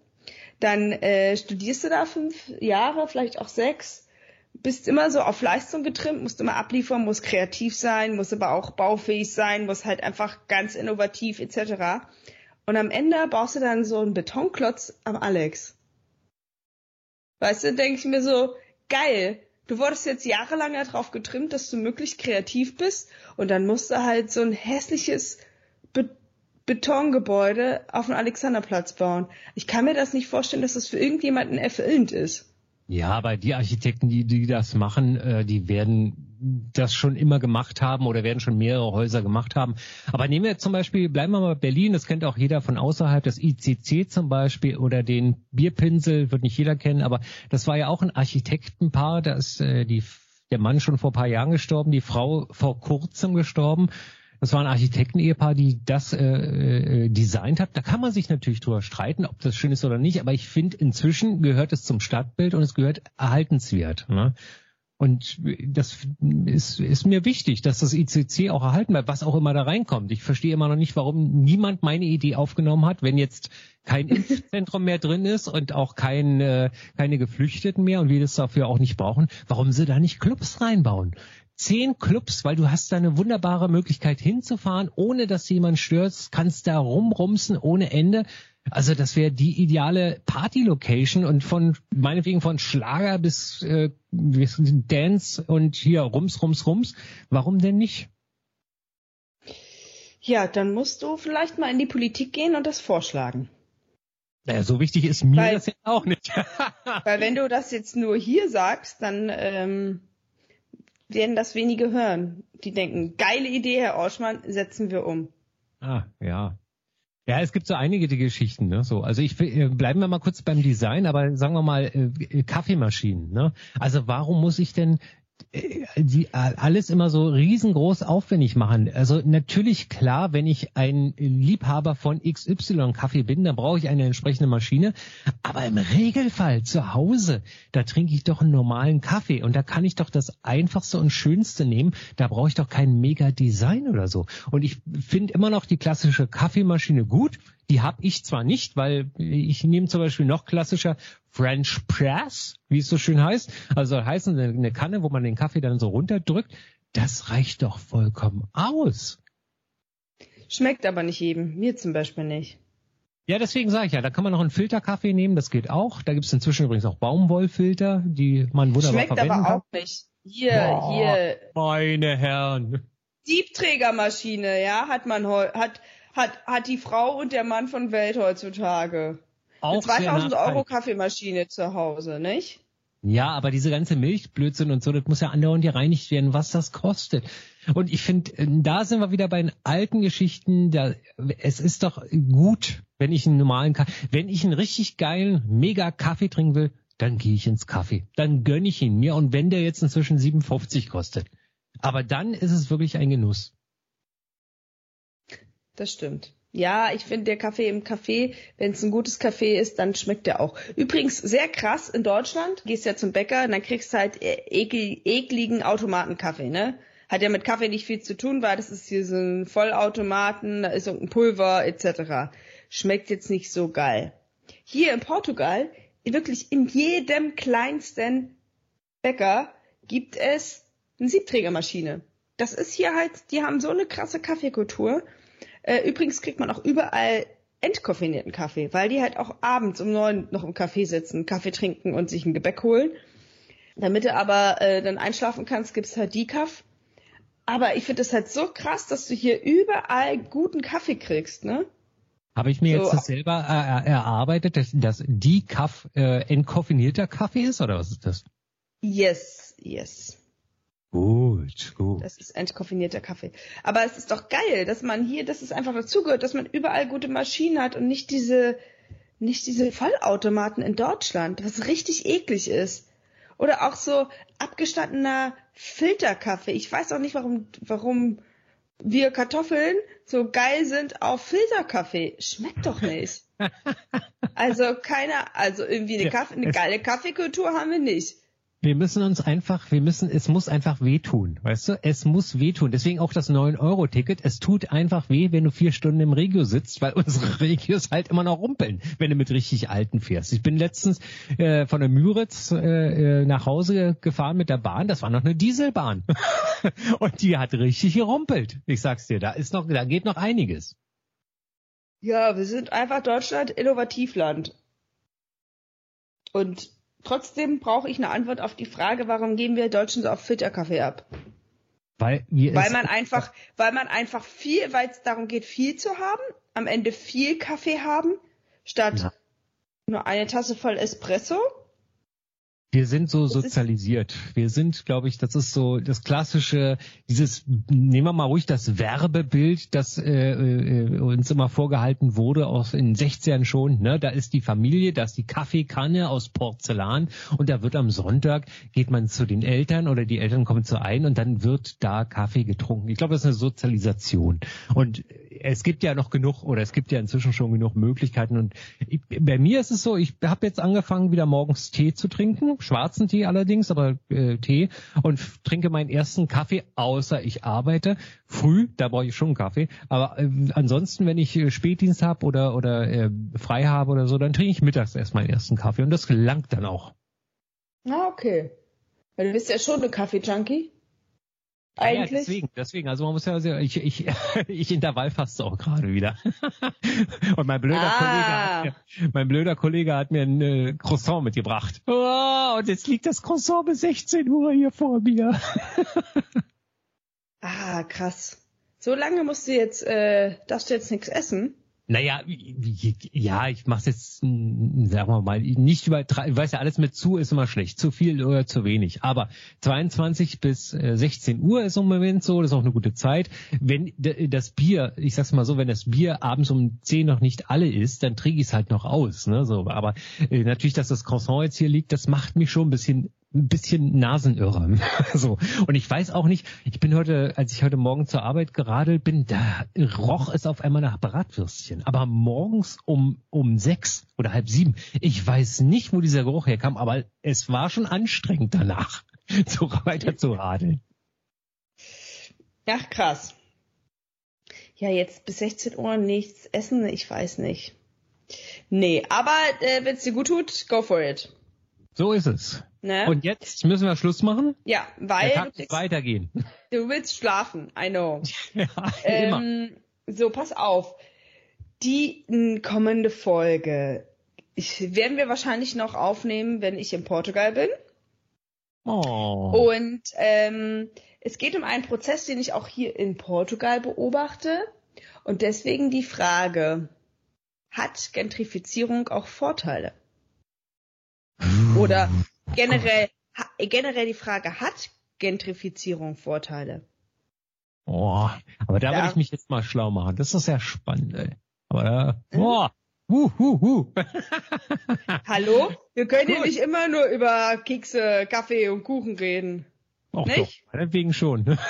Dann äh, studierst du da fünf Jahre, vielleicht auch sechs, bist immer so auf Leistung getrimmt, musst immer abliefern, musst kreativ sein, musst aber auch baufähig sein, musst halt einfach ganz innovativ etc. Und am Ende baust du dann so einen Betonklotz am Alex. Weißt du, denke ich mir so, geil, du wurdest jetzt jahrelang darauf getrimmt, dass du möglichst kreativ bist und dann musst du halt so ein hässliches Betongebäude auf dem Alexanderplatz bauen. Ich kann mir das nicht vorstellen, dass das für irgendjemanden erfüllend ist. Ja, aber die Architekten, die, die das machen, äh, die werden das schon immer gemacht haben oder werden schon mehrere Häuser gemacht haben. Aber nehmen wir zum Beispiel, bleiben wir mal bei Berlin, das kennt auch jeder von außerhalb, das ICC zum Beispiel oder den Bierpinsel, wird nicht jeder kennen, aber das war ja auch ein Architektenpaar, da ist äh, die, der Mann schon vor ein paar Jahren gestorben, die Frau vor kurzem gestorben. Das war ein Architekten-Ehepaar, die das äh, äh, designt hat. Da kann man sich natürlich drüber streiten, ob das schön ist oder nicht. Aber ich finde, inzwischen gehört es zum Stadtbild und es gehört erhaltenswert. Ne? Und das ist, ist mir wichtig, dass das ICC auch erhalten bleibt, was auch immer da reinkommt. Ich verstehe immer noch nicht, warum niemand meine Idee aufgenommen hat, wenn jetzt kein *laughs* Impfzentrum mehr drin ist und auch kein, äh, keine Geflüchteten mehr und wir das dafür auch nicht brauchen, warum sie da nicht Clubs reinbauen zehn Clubs, weil du hast da eine wunderbare Möglichkeit hinzufahren, ohne dass jemand stürzt, kannst da rumrumsen ohne Ende. Also das wäre die ideale Party-Location und von meinetwegen von Schlager bis äh, Dance und hier Rums, Rums, Rums. Warum denn nicht? Ja, dann musst du vielleicht mal in die Politik gehen und das vorschlagen. Naja, so wichtig ist mir weil, das jetzt auch nicht. *laughs* weil wenn du das jetzt nur hier sagst, dann ähm, werden das wenige hören. Die denken, geile Idee, Herr Orschmann, setzen wir um. Ah, ja. Ja, es gibt so einige die Geschichten, ne? So, also ich äh, bleiben wir mal kurz beim Design, aber sagen wir mal äh, Kaffeemaschinen, ne? Also warum muss ich denn die alles immer so riesengroß aufwendig machen. Also natürlich klar, wenn ich ein Liebhaber von XY Kaffee bin, dann brauche ich eine entsprechende Maschine. Aber im Regelfall zu Hause, da trinke ich doch einen normalen Kaffee und da kann ich doch das einfachste und schönste nehmen. Da brauche ich doch kein Mega Design oder so. Und ich finde immer noch die klassische Kaffeemaschine gut. Die habe ich zwar nicht, weil ich nehme zum Beispiel noch klassischer French Press, wie es so schön heißt. Also heißen eine Kanne, wo man den Kaffee dann so runterdrückt. Das reicht doch vollkommen aus. Schmeckt aber nicht jedem. Mir zum Beispiel nicht. Ja, deswegen sage ich ja, da kann man noch einen Filterkaffee nehmen, das geht auch. Da gibt es inzwischen übrigens auch Baumwollfilter, die man wunderbar Schmeckt verwenden kann. Schmeckt aber auch nicht. Hier, Boah, hier. Meine Herren. Siebträgermaschine, ja, hat man hat hat, hat die Frau und der Mann von Welt heutzutage. Auch Eine 2000 Euro Kaffeemaschine zu Hause, nicht? Ja, aber diese ganze Milchblödsinn und so, das muss ja andauernd gereinigt werden, was das kostet. Und ich finde, äh, da sind wir wieder bei den alten Geschichten. Da, es ist doch gut, wenn ich einen normalen Kaffee, wenn ich einen richtig geilen, mega Kaffee trinken will, dann gehe ich ins Kaffee. Dann gönne ich ihn mir. Und wenn der jetzt inzwischen 57 kostet. Aber dann ist es wirklich ein Genuss. Das stimmt. Ja, ich finde der Kaffee im Café, wenn es ein gutes Kaffee ist, dann schmeckt der auch. Übrigens sehr krass in Deutschland, gehst ja zum Bäcker und dann kriegst halt e-, ekel, ekligen Automatenkaffee, ne? Hat ja mit Kaffee nicht viel zu tun, weil das ist hier so ein Vollautomaten, da ist irgendein Pulver etc. Schmeckt jetzt nicht so geil. Hier in Portugal, wirklich in jedem kleinsten Bäcker gibt es eine Siebträgermaschine. Das ist hier halt, die haben so eine krasse Kaffeekultur äh, übrigens kriegt man auch überall entkoffinierten Kaffee, weil die halt auch abends um neun noch im Café sitzen, Kaffee trinken und sich ein Gebäck holen. Damit du aber äh, dann einschlafen kannst, gibt's halt Decaf. Aber ich finde das halt so krass, dass du hier überall guten Kaffee kriegst, ne? Habe ich mir so, jetzt das selber äh, erarbeitet, dass, dass Decaf äh, entkoffinierter Kaffee ist, oder was ist das? Yes, yes. Gut, gut. Das ist entkoffinierter Kaffee. Aber es ist doch geil, dass man hier, dass es einfach dazugehört, dass man überall gute Maschinen hat und nicht diese, nicht diese Vollautomaten in Deutschland, was richtig eklig ist. Oder auch so abgestandener Filterkaffee. Ich weiß auch nicht, warum, warum wir Kartoffeln so geil sind auf Filterkaffee. Schmeckt doch nicht. *laughs* also keiner, also irgendwie eine, Kaffee, eine geile Kaffeekultur haben wir nicht. Wir müssen uns einfach, wir müssen, es muss einfach wehtun, weißt du? Es muss wehtun. Deswegen auch das 9-Euro-Ticket. Es tut einfach weh, wenn du vier Stunden im Regio sitzt, weil *laughs* unsere Regios halt immer noch rumpeln, wenn du mit richtig alten fährst. Ich bin letztens äh, von der Müritz äh, äh nach Hause gefahren mit der Bahn. Das war noch eine Dieselbahn. *laughs* Und die hat richtig gerumpelt. Ich sag's dir, da ist noch, da geht noch einiges. Ja, wir sind einfach Deutschland Innovativland. Und Trotzdem brauche ich eine Antwort auf die Frage, warum geben wir Deutschen so auf Filterkaffee ab? Weil, wir weil man einfach, weil man einfach viel, weil es darum geht, viel zu haben, am Ende viel Kaffee haben, statt Ja. nur eine Tasse voll Espresso? Wir sind so sozialisiert. Wir sind, glaube ich, das ist so das klassische, dieses, nehmen wir mal ruhig das Werbebild, das äh, äh, uns immer vorgehalten wurde aus in den 60ern schon. Ne? Da ist die Familie, da ist die Kaffeekanne aus Porzellan und da wird am Sonntag, geht man zu den Eltern oder die Eltern kommen zu ein und dann wird da Kaffee getrunken. Ich glaube, das ist eine Sozialisation. Und es gibt ja noch genug oder es gibt ja inzwischen schon genug Möglichkeiten und ich, bei mir ist es so, ich habe jetzt angefangen, wieder morgens Tee zu trinken, schwarzen Tee allerdings, aber äh, Tee und trinke meinen ersten Kaffee, außer ich arbeite früh, da brauche ich schon einen Kaffee, aber äh, ansonsten, wenn ich äh, Spätdienst habe oder oder äh, frei habe oder so, dann trinke ich mittags erst meinen ersten Kaffee und das langt dann auch. Ah, okay. Weil du bist ja schon eine Kaffee-Junkie. Ja, ja, Eigentlich. deswegen, deswegen, also man muss ja, ich, ich, *laughs* ich intervallfaste auch gerade wieder. *laughs* Und mein blöder Ah. Kollege hat mir, mein blöder Kollege hat mir ein äh, Croissant mitgebracht. Oh, und jetzt liegt das Croissant bis 16 Uhr hier vor mir. *laughs* ah, krass. So lange musst du jetzt, äh, darfst du jetzt nichts essen? Naja, ja, ich mach's jetzt, sagen wir mal, nicht übertreiben. Weiß ja, alles mit zu ist immer schlecht. Zu viel oder zu wenig. Aber 22 bis äh, 16 Uhr ist im Moment so, das ist auch eine gute Zeit. Wenn das Bier, ich sag's mal so, wenn das Bier abends um 10 noch nicht alle ist, dann trinke ich es halt noch aus. Ne? So, aber äh, natürlich, dass das Croissant jetzt hier liegt, das macht mich schon ein bisschen ein bisschen nasenirre. *laughs* so. Und ich weiß auch nicht, ich bin heute, als ich heute Morgen zur Arbeit geradelt bin, da roch es auf einmal nach Bratwürstchen. Aber morgens um, um sechs oder halb sieben, ich weiß nicht, wo dieser Geruch herkam, aber es war schon anstrengend danach, *laughs* so weiter zu radeln. Ach, krass. Ja, jetzt bis 16 Uhr nichts essen, ich weiß nicht. Nee, aber äh, wenn es dir gut tut, go for it. So ist es. Ne? Und jetzt müssen wir Schluss machen. ja, Der weil Tag du, weitergehen. du willst schlafen, I know. *laughs* ja, immer. Ähm, so, pass auf. Die n, kommende Folge ich, werden wir wahrscheinlich noch aufnehmen, wenn ich in Portugal bin. Oh. Und ähm, es geht um einen Prozess, den ich auch hier in Portugal beobachte. Und deswegen die Frage, hat Gentrifizierung auch Vorteile? Oder generell, generell die Frage, hat Gentrifizierung Vorteile? Oh, aber da Ja. würde ich mich jetzt mal schlau machen. Das ist sehr spannend, ey. Aber da, boah, hu, hu, hu. *laughs* Hallo? Wir können Gut. nicht immer nur über Kekse, Kaffee und Kuchen reden. Auch Nicht? doch, meinetwegen schon. *laughs*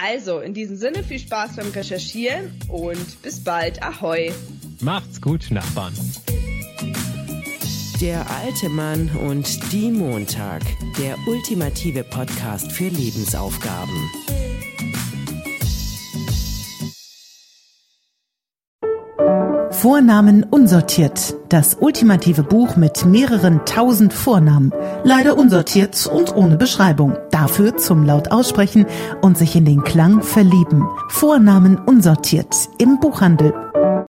Also, in diesem Sinne viel Spaß beim Recherchieren und bis bald. Ahoi! Macht's gut, Nachbarn. Der alte Mann und die Montag. Der ultimative Podcast für Lebensaufgaben. Vornamen unsortiert. Das ultimative Buch mit mehreren tausend Vornamen. Leider unsortiert und ohne Beschreibung. Dafür zum laut aussprechen und sich in den Klang verlieben. Vornamen unsortiert. Im Buchhandel.